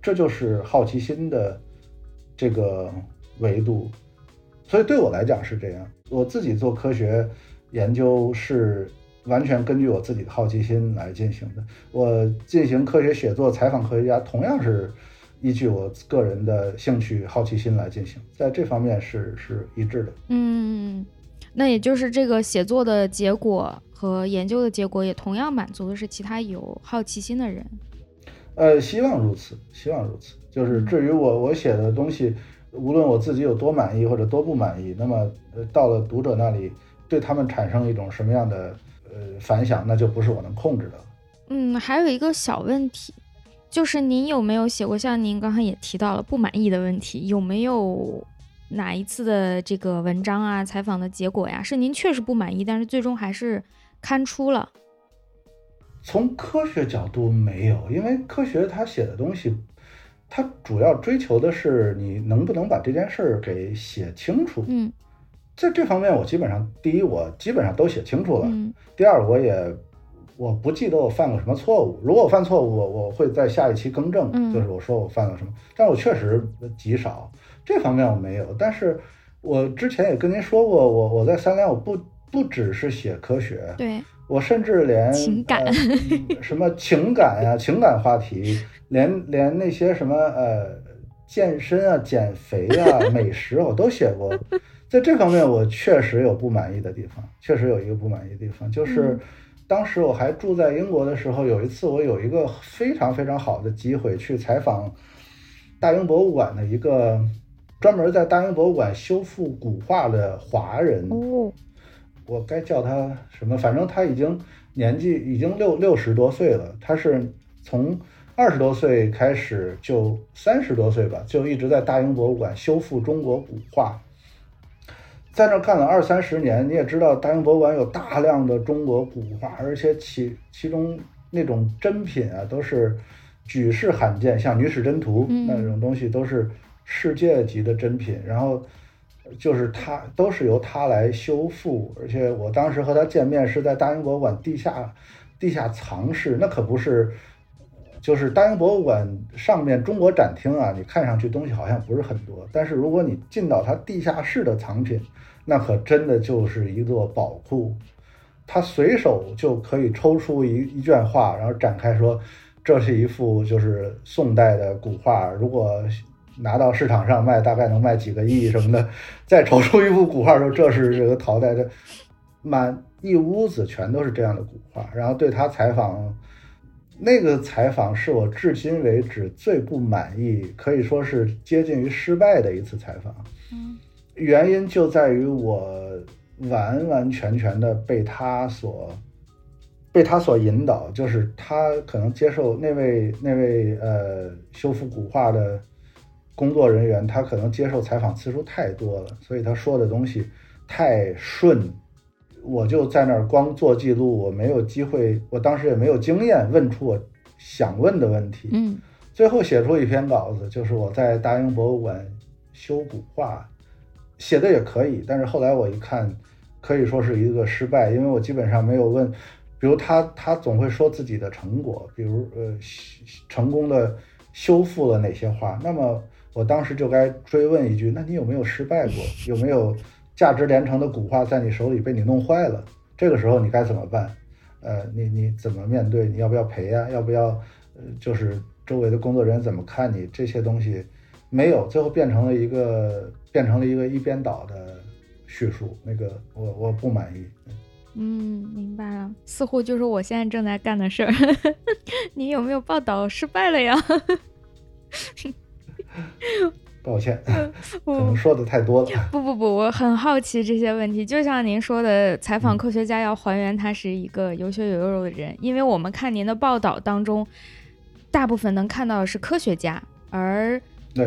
这就是好奇心的这个维度。所以对我来讲是这样，我自己做科学研究是。完全根据我自己的好奇心来进行的。我进行科学写作、采访科学家，同样是依据我个人的兴趣、好奇心来进行，在这方面是是一致的。嗯，那也就是这个写作的结果和研究的结果，也同样满足的是其他有好奇心的人。呃，希望如此，希望如此。就是至于我我写的东西，无论我自己有多满意或者多不满意，那么到了读者那里，对他们产生一种什么样的？呃，反响那就不是我能控制的。嗯，还有一个小问题，就是您有没有写过像您刚才也提到了不满意的问题？有没有哪一次的这个文章啊、采访的结果呀，是您确实不满意，但是最终还是刊出了？从科学角度没有，因为科学它写的东西，它主要追求的是你能不能把这件事儿给写清楚。嗯。在这方面，我基本上第一，我基本上都写清楚了。第二，我也我不记得我犯过什么错误。如果我犯错误，我我会在下一期更正，就是我说我犯了什么。但我确实极少，这方面我没有。但是我之前也跟您说过，我我在三联，我不不只是写科学，对我甚至连情感什么情感呀、情感话题，连连那些什么呃健身啊、减肥啊、美食，我都写过。在这方面我确实有不满意的地方，确实有一个不满意的地方，就是当时我还住在英国的时候，有一次我有一个非常非常好的机会去采访大英博物馆的一个专门在大英博物馆修复古画的华人。哦，我该叫他什么？反正他已经年纪已经六六十多岁了。他是从二十多岁开始，就三十多岁吧，就一直在大英博物馆修复中国古画，在那干了二三十年。你也知道，大英博物馆有大量的中国古画，而且其其中那种珍品啊，都是举世罕见，像《女史箴图》那种东西都是世界级的珍品。然后。就是他都是由他来修复，而且我当时和他见面是在大英博物馆地下地下藏室，那可不是，就是大英博物馆上面中国展厅啊，你看上去东西好像不是很多，但是如果你进到他地下室的藏品，那可真的就是一座宝库，他随手就可以抽出一一卷画，然后展开说，这是一幅就是宋代的古画，如果。拿到市场上卖，大概能卖几个亿什么的。再抽出一幅古画，说这是这个陶代的，满一屋子全都是这样的古画。然后对他采访，那个采访是我至今为止最不满意，可以说是接近于失败的一次采访。原因就在于我完完全全的被他所被他所引导，就是他可能接受那位那位呃修复古画的。工作人员他可能接受采访次数太多了，所以他说的东西太顺，我就在那儿光做记录，我没有机会，我当时也没有经验问出我想问的问题。嗯，最后写出一篇稿子，就是我在大英博物馆修补画，写的也可以，但是后来我一看，可以说是一个失败，因为我基本上没有问，比如他他总会说自己的成果，比如呃成功的修复了哪些画，那么。我当时就该追问一句：那你有没有失败过？有没有价值连城的古画在你手里被你弄坏了？这个时候你该怎么办？呃，你你怎么面对？你要不要赔呀？要不要？呃，就是周围的工作人员怎么看你？这些东西没有，最后变成了一个变成了一个一边倒的叙述。那个我我不满意。嗯，明白了，似乎就是我现在正在干的事儿。你有没有报道失败了呀？抱歉，可能说的太多了。不不不，我很好奇这些问题。就像您说的，采访科学家要还原他是一个有血有肉的人，因为我们看您的报道当中，大部分能看到的是科学家，而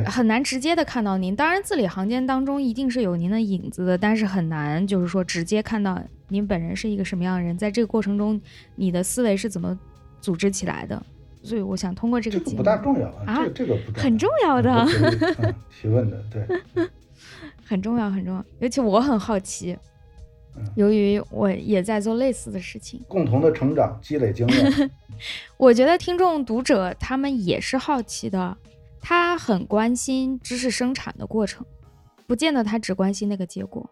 很难直接的看到您。当然，字里行间当中一定是有您的影子的，但是很难就是说直接看到您本人是一个什么样的人。在这个过程中，你的思维是怎么组织起来的？所以我想通过这个节目，不大重要啊，这这个不很重要的 提问的，对，很重要很重要，尤其我很好奇，由于我也在做类似的事情，共同的成长，积累经验，我觉得听众读者他们也是好奇的，他很关心知识生产的过程，不见得他只关心那个结果。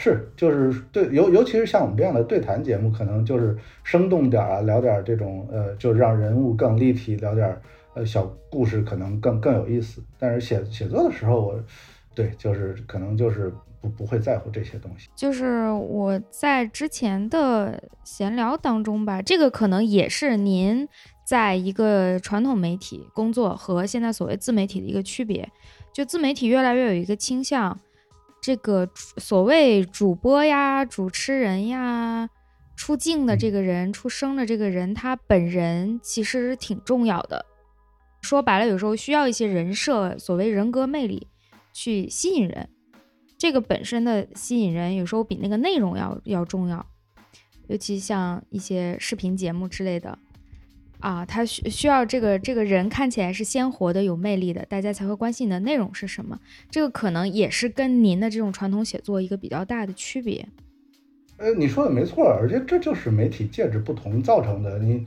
是，就是对，尤尤其是像我们这样的对谈节目，可能就是生动点啊，聊点这种呃，就让人物更立体，聊点呃小故事，可能更更有意思。但是写写作的时候，我对，就是可能就是不不会在乎这些东西。就是我在之前的闲聊当中吧，这个可能也是您在一个传统媒体工作和现在所谓自媒体的一个区别。就自媒体越来越有一个倾向。这个所谓主播呀、主持人呀、出镜的这个人、出声的这个人，他本人其实挺重要的。说白了，有时候需要一些人设，所谓人格魅力，去吸引人。这个本身的吸引人，有时候比那个内容要要重要。尤其像一些视频节目之类的。啊，他需需要这个这个人看起来是鲜活的、有魅力的，大家才会关心你的内容是什么。这个可能也是跟您的这种传统写作一个比较大的区别。呃，你说的没错，而且这就是媒体介质不同造成的。你，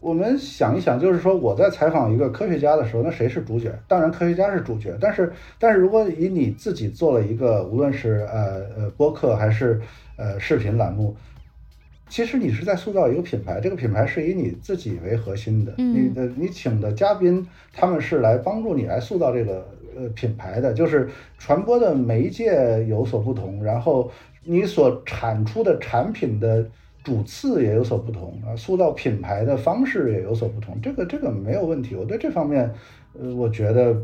我们想一想，就是说我在采访一个科学家的时候，那谁是主角？当然科学家是主角，但是但是如果以你自己做了一个，无论是呃呃播客还是呃视频栏目。其实你是在塑造一个品牌，这个品牌是以你自己为核心的。你的你请的嘉宾，他们是来帮助你来塑造这个呃品牌的，就是传播的媒介有所不同，然后你所产出的产品的主次也有所不同啊，塑造品牌的方式也有所不同，这个这个没有问题，我对这方面，呃，我觉得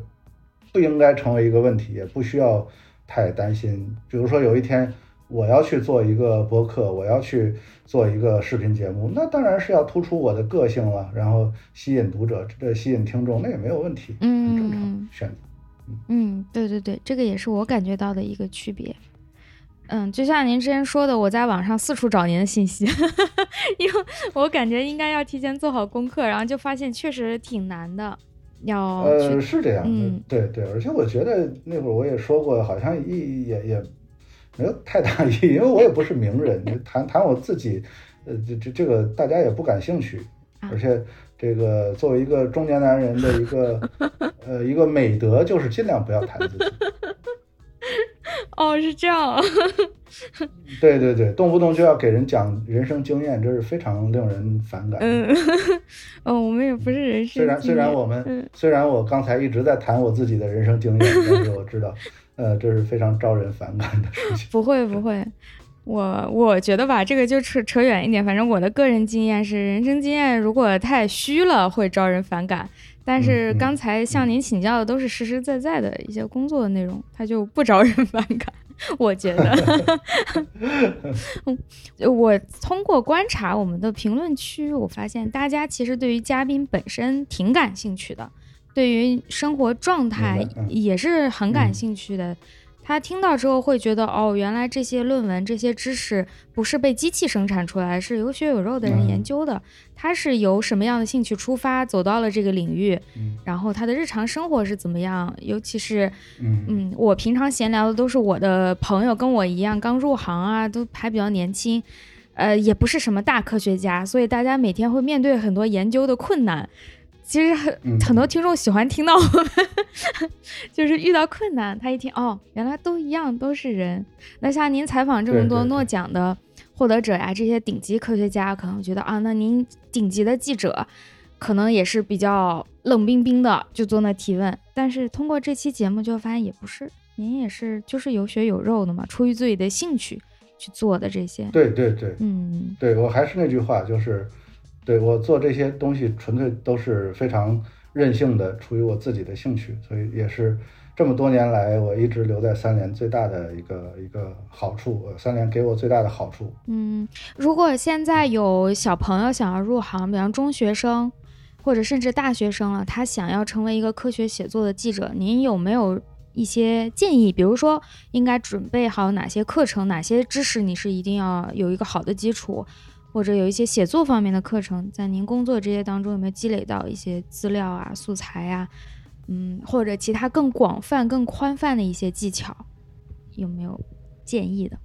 不应该成为一个问题，也不需要太担心。比如说有一天。我要去做一个博客，我要去做一个视频节目，那当然是要突出我的个性了，然后吸引读者，这吸引听众，那也没有问题，很正常选择。嗯，对对对，这个也是我感觉到的一个区别。嗯，就像您之前说的，我在网上四处找您的信息，因为我感觉应该要提前做好功课，然后就发现确实挺难的。要呃，是这样嗯，对对，而且我觉得那会儿我也说过，好像也也也。没有太大意义，因为我也不是名人，谈谈我自己，呃，这这这个大家也不感兴趣，而且这个作为一个中年男人的一个 呃一个美德，就是尽量不要谈自己。哦，是这样。对对对，动不动就要给人讲人生经验，这是非常令人反感。嗯，哦，我们也不是人生。虽然虽然我们虽然我刚才一直在谈我自己的人生经验，但是我知道。呃，这是非常招人反感的事情。不会不会，我我觉得吧，这个就扯扯远一点。反正我的个人经验是，人生经验如果太虚了，会招人反感。但是刚才向您请教的都是实实在在的一些工作的内容，它就不招人反感。我觉得，我通过观察我们的评论区，我发现大家其实对于嘉宾本身挺感兴趣的。对于生活状态也是很感兴趣的，他听到之后会觉得，哦，原来这些论文、这些知识不是被机器生产出来，是有血有肉的人研究的。他是由什么样的兴趣出发走到了这个领域，然后他的日常生活是怎么样？尤其是，嗯，我平常闲聊的都是我的朋友，跟我一样刚入行啊，都还比较年轻，呃，也不是什么大科学家，所以大家每天会面对很多研究的困难。其实很很多听众喜欢听到我们，就是遇到困难，他一听哦，原来都一样，都是人。那像您采访这么多诺奖的获得者呀，这些顶级科学家，可能觉得啊，那您顶级的记者，可能也是比较冷冰冰的，就坐那提问。但是通过这期节目，就发现也不是，您也是就是有血有肉的嘛，出于自己的兴趣去做的这些。对对对，嗯，对我还是那句话，就是。对我做这些东西纯粹都是非常任性的，出于我自己的兴趣，所以也是这么多年来我一直留在三联最大的一个一个好处。三联给我最大的好处。嗯，如果现在有小朋友想要入行，比方中学生或者甚至大学生了，他想要成为一个科学写作的记者，您有没有一些建议？比如说应该准备好哪些课程，哪些知识你是一定要有一个好的基础？或者有一些写作方面的课程，在您工作这些当中有没有积累到一些资料啊、素材啊，嗯，或者其他更广泛、更宽泛的一些技巧，有没有建议的？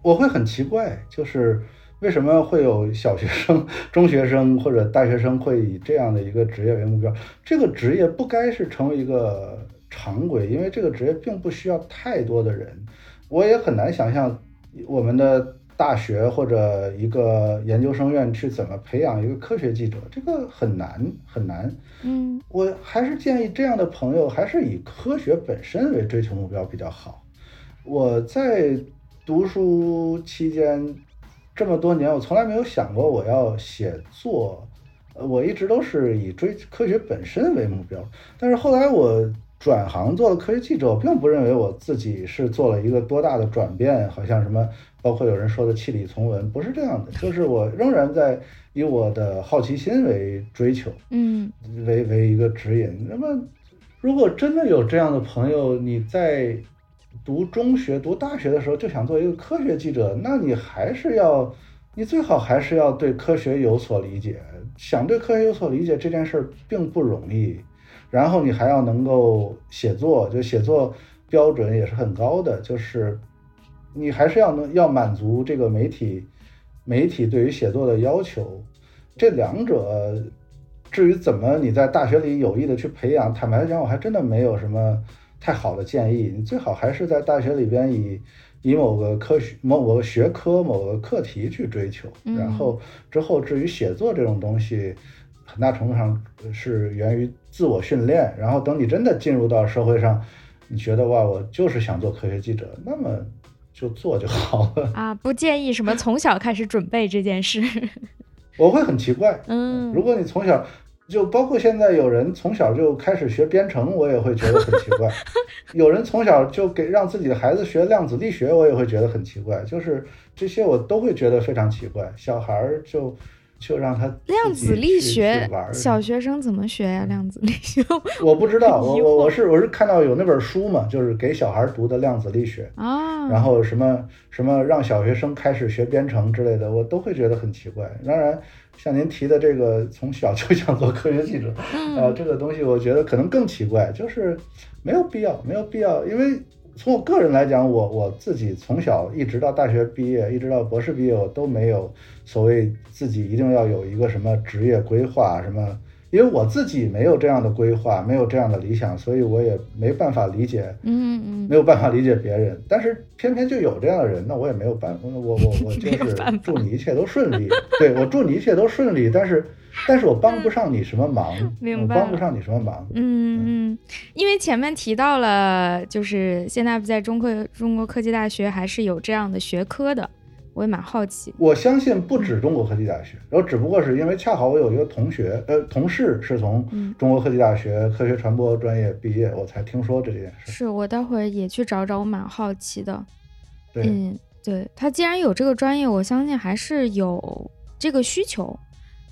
我会很奇怪，就是为什么会有小学生、中学生或者大学生会以这样的一个职业为目标？这个职业不该是成为一个常规，因为这个职业并不需要太多的人。我也很难想象我们的。大学或者一个研究生院去怎么培养一个科学记者，这个很难很难。嗯，我还是建议这样的朋友还是以科学本身为追求目标比较好。我在读书期间这么多年，我从来没有想过我要写作，呃，我一直都是以追科学本身为目标。但是后来我转行做了科学记者，我并不认为我自己是做了一个多大的转变，好像什么。包括有人说的弃理从文，不是这样的，就是我仍然在以我的好奇心为追求，嗯，为为一个指引。那么，如果真的有这样的朋友，你在读中学、读大学的时候就想做一个科学记者，那你还是要，你最好还是要对科学有所理解。想对科学有所理解这件事儿并不容易，然后你还要能够写作，就写作标准也是很高的，就是。你还是要能要满足这个媒体，媒体对于写作的要求，这两者，至于怎么你在大学里有意的去培养，坦白讲，我还真的没有什么太好的建议。你最好还是在大学里边以以某个科学、某个学科、某个课题去追求，然后之后至于写作这种东西，很大程度上是源于自我训练。然后等你真的进入到社会上，你觉得哇，我就是想做科学记者，那么就做就好了啊。不建议什么从小开始准备这件事。我会很奇怪，嗯，如果你从小就包括现在有人从小就开始学编程，我也会觉得很奇怪。有人从小就给让自己的孩子学量子力学，我也会觉得很奇怪。就是这些我都会觉得非常奇怪。小孩儿就。就让他量子力学，小学生怎么学呀？量子力学，我不知道，我我我是我是看到有那本书嘛，就是给小孩读的量子力学啊，然后什么什么让小学生开始学编程之类的，我都会觉得很奇怪。当然，像您提的这个从小就想做科学记者，啊，这个东西我觉得可能更奇怪，就是没有必要，没有必要，因为。从我个人来讲，我我自己从小一直到大学毕业，一直到博士毕业，我都没有所谓自己一定要有一个什么职业规划什么，因为我自己没有这样的规划，没有这样的理想，所以我也没办法理解，嗯嗯，没有办法理解别人。但是偏偏就有这样的人，那我也没有办法，我我我就是祝你一切都顺利，对我祝你一切都顺利，但是。但是我帮不上你什么忙，我帮不上你什么忙。嗯嗯，因为前面提到了，就是现在不在中科中国科技大学还是有这样的学科的，我也蛮好奇。我相信不止中国科技大学，然后只不过是因为恰好我有一个同学，呃，同事是从中国科技大学科学传播专业毕业，我才听说这件事。是我待会儿也去找找，我蛮好奇的。对，嗯，对他既然有这个专业，我相信还是有这个需求。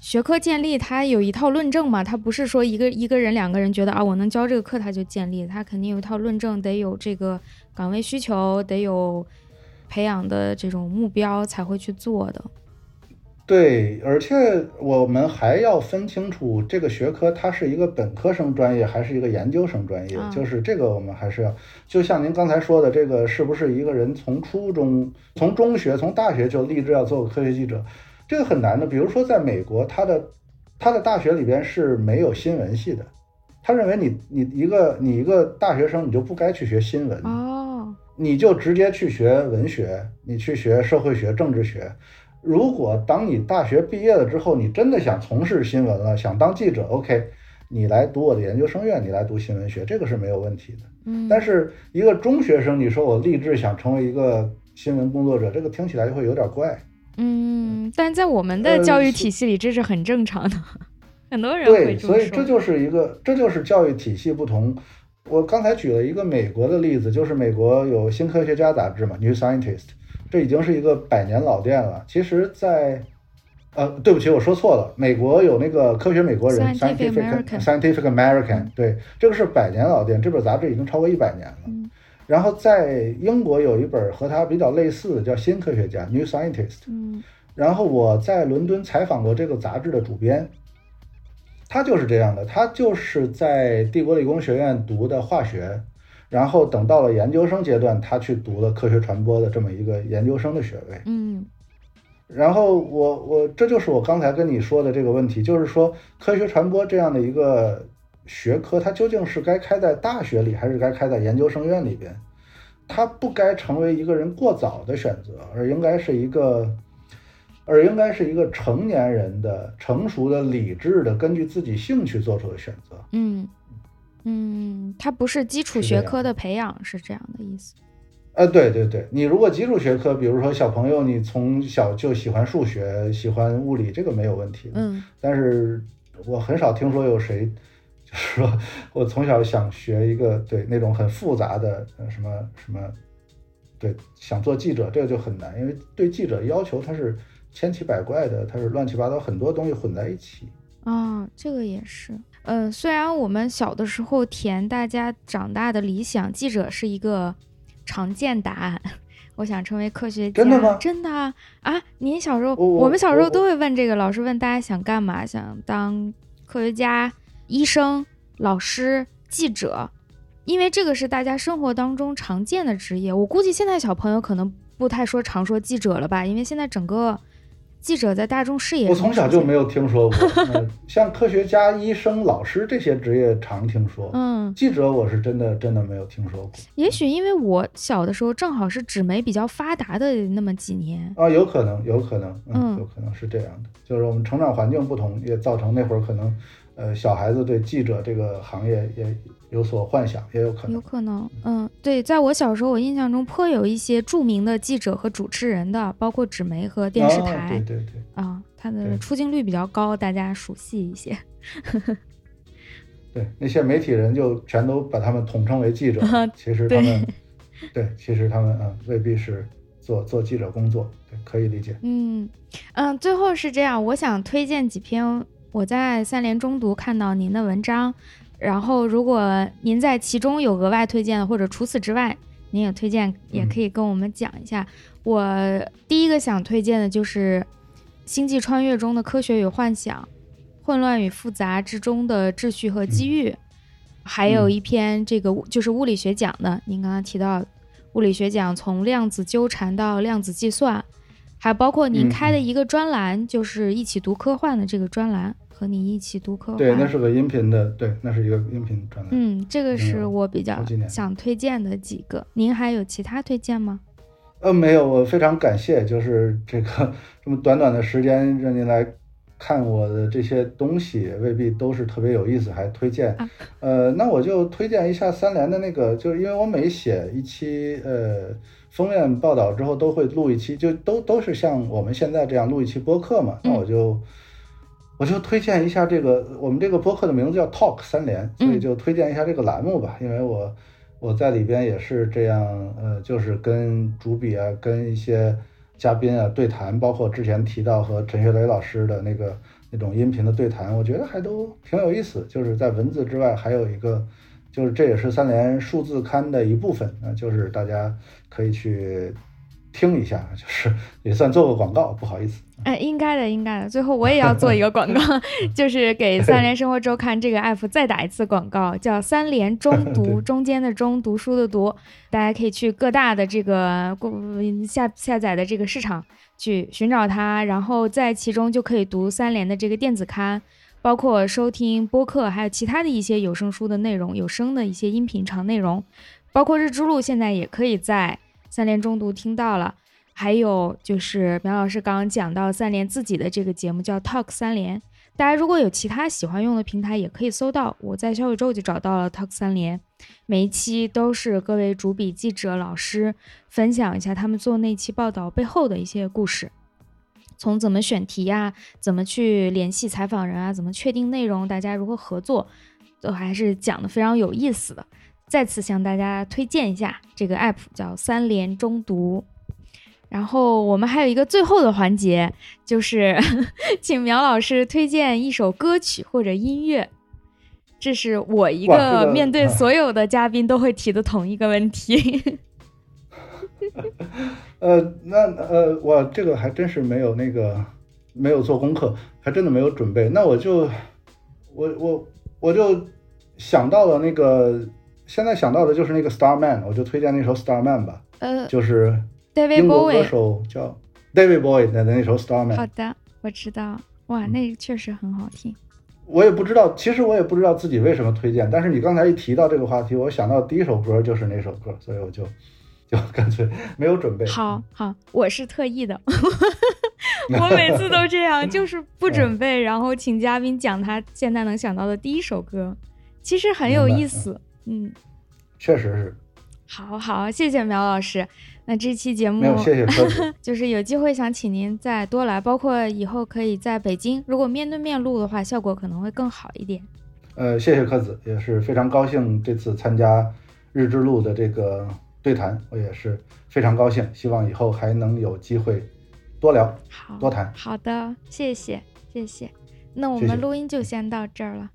学科建立，它有一套论证嘛，它不是说一个一个人、两个人觉得啊，我能教这个课，他就建立，他肯定有一套论证，得有这个岗位需求，得有培养的这种目标才会去做的。对，而且我们还要分清楚这个学科它是一个本科生专业还是一个研究生专业，就是这个我们还是要，就像您刚才说的，这个是不是一个人从初中、从中学、从大学就立志要做个科学记者？这个很难的，比如说在美国，他的他的大学里边是没有新闻系的，他认为你你一个你一个大学生你就不该去学新闻哦，你就直接去学文学，你去学社会学、政治学。如果当你大学毕业了之后，你真的想从事新闻了，想当记者，OK，你来读我的研究生院，你来读新闻学，这个是没有问题的。嗯，但是一个中学生，你说我立志想成为一个新闻工作者，这个听起来就会有点怪。嗯，但在我们的教育体系里，这是很正常的，很多人对，所以这就是一个，这就是教育体系不同。我刚才举了一个美国的例子，就是美国有《新科学家》杂志嘛，《New Scientist》，这已经是一个百年老店了。其实，在呃，对不起，我说错了，美国有那个《科学美国人》（Scientific Scientific American），对，这个是百年老店，这本杂志已经超过一百年了。然后在英国有一本和它比较类似的，叫《新科学家》（New Scientist）。嗯。然后我在伦敦采访过这个杂志的主编，他就是这样的，他就是在帝国理工学院读的化学，然后等到了研究生阶段，他去读了科学传播的这么一个研究生的学位。嗯。然后我我这就是我刚才跟你说的这个问题，就是说科学传播这样的一个。学科它究竟是该开在大学里，还是该开在研究生院里边？它不该成为一个人过早的选择，而应该是一个，而应该是一个成年人的、成熟的、理智的，根据自己兴趣做出的选择。嗯嗯，它不是基础学科的培养，是这样的意思。呃，对对对，你如果基础学科，比如说小朋友，你从小就喜欢数学、喜欢物理，这个没有问题。嗯，但是我很少听说有谁。就是说，我从小想学一个对那种很复杂的呃什么什么，对，想做记者，这个就很难，因为对记者要求他是千奇百怪的，它是乱七八糟很多东西混在一起。啊，这个也是。嗯，虽然我们小的时候填大家长大的理想，记者是一个常见答案。我想成为科学家。真的吗？真的啊！啊，您小时候，我们小时候都会问这个，老师问大家想干嘛，想当科学家。医生、老师、记者，因为这个是大家生活当中常见的职业。我估计现在小朋友可能不太说常说记者了吧，因为现在整个记者在大众视野。我从小就没有听说过，像科学家、医生、老师这些职业常听说，嗯，记者我是真的真的没有听说过。也许因为我小的时候正好是纸媒比较发达的那么几年啊，有可能，有可能，嗯，有可能是这样的，就是我们成长环境不同，也造成那会儿可能，呃，小孩子对记者这个行业也。有所幻想也有可能，有可能，嗯，对，在我小时候，我印象中颇有一些著名的记者和主持人的，包括纸媒和电视台，对对对，啊，他的出镜率比较高，大家熟悉一些。对，那些媒体人就全都把他们统称为记者，其实他们，对，其实他们嗯未必是做做记者工作，对，可以理解。嗯嗯，最后是这样，我想推荐几篇我在三联中读看到您的文章。然后，如果您在其中有额外推荐的，或者除此之外，您也推荐，也可以跟我们讲一下。我第一个想推荐的就是《星际穿越》中的科学与幻想，混乱与复杂之中的秩序和机遇，还有一篇这个就是物理学奖的，您刚刚提到物理学奖从量子纠缠到量子计算，还包括您开的一个专栏，就是一起读科幻的这个专栏。和你一起读科幻，对，那是个音频的，对，那是一个音频专栏。嗯，这个是我比较想推荐的几个。您还有其他推荐吗？呃，没有，我非常感谢，就是这个这么短短的时间让您来看我的这些东西，未必都是特别有意思，还推荐。呃，那我就推荐一下三联的那个，就是因为我每写一期呃封面报道之后，都会录一期，就都都是像我们现在这样录一期播客嘛，那我就。我就推荐一下这个，我们这个播客的名字叫 Talk 三连，所以就推荐一下这个栏目吧。因为我我在里边也是这样，呃，就是跟主笔啊，跟一些嘉宾啊对谈，包括之前提到和陈学雷老师的那个那种音频的对谈，我觉得还都挺有意思。就是在文字之外，还有一个，就是这也是三联数字刊的一部分啊，就是大家可以去。听一下，就是也算做个广告，不好意思。哎，应该的，应该的。最后我也要做一个广告，就是给三联生活周刊这个 app 再打一次广告，叫三联中读，中间的中，读书的读。大家可以去各大的这个下下载的这个市场去寻找它，然后在其中就可以读三联的这个电子刊，包括收听播客，还有其他的一些有声书的内容，有声的一些音频长内容，包括日之路，现在也可以在。三联中读听到了，还有就是苗老师刚刚讲到三联自己的这个节目叫 Talk 三联，大家如果有其他喜欢用的平台，也可以搜到。我在小宇宙就找到了 Talk 三联，每一期都是各位主笔记者老师分享一下他们做那期报道背后的一些故事，从怎么选题呀，怎么去联系采访人啊，怎么确定内容，大家如何合作，都还是讲的非常有意思的。再次向大家推荐一下这个 app，叫三联中读。然后我们还有一个最后的环节，就是 请苗老师推荐一首歌曲或者音乐。这是我一个 面对所有的嘉宾都会提的同一个问题。呃，那呃，我这个还真是没有那个没有做功课，还真的没有准备。那我就我我我就想到了那个。现在想到的就是那个 Starman，我就推荐那首 Starman 吧。呃，就是英国歌手叫 David Bowie 的那首 Starman。好的，我知道。哇，那确实很好听。我也不知道，其实我也不知道自己为什么推荐，但是你刚才一提到这个话题，我想到第一首歌就是那首歌，所以我就 就干脆没有准备。好好，我是特意的，我每次都这样，就是不准备，然后请嘉宾讲他现在能想到的第一首歌，其实很有意思。嗯，确实是。好好，谢谢苗老师。那这期节目没有谢谢科子，就是有机会想请您再多来，包括以后可以在北京，如果面对面录的话，效果可能会更好一点。呃，谢谢柯子，也是非常高兴这次参加日之路的这个对谈，我也是非常高兴，希望以后还能有机会多聊，好，多谈。好的，谢谢谢谢。那我们录音就先到这儿了。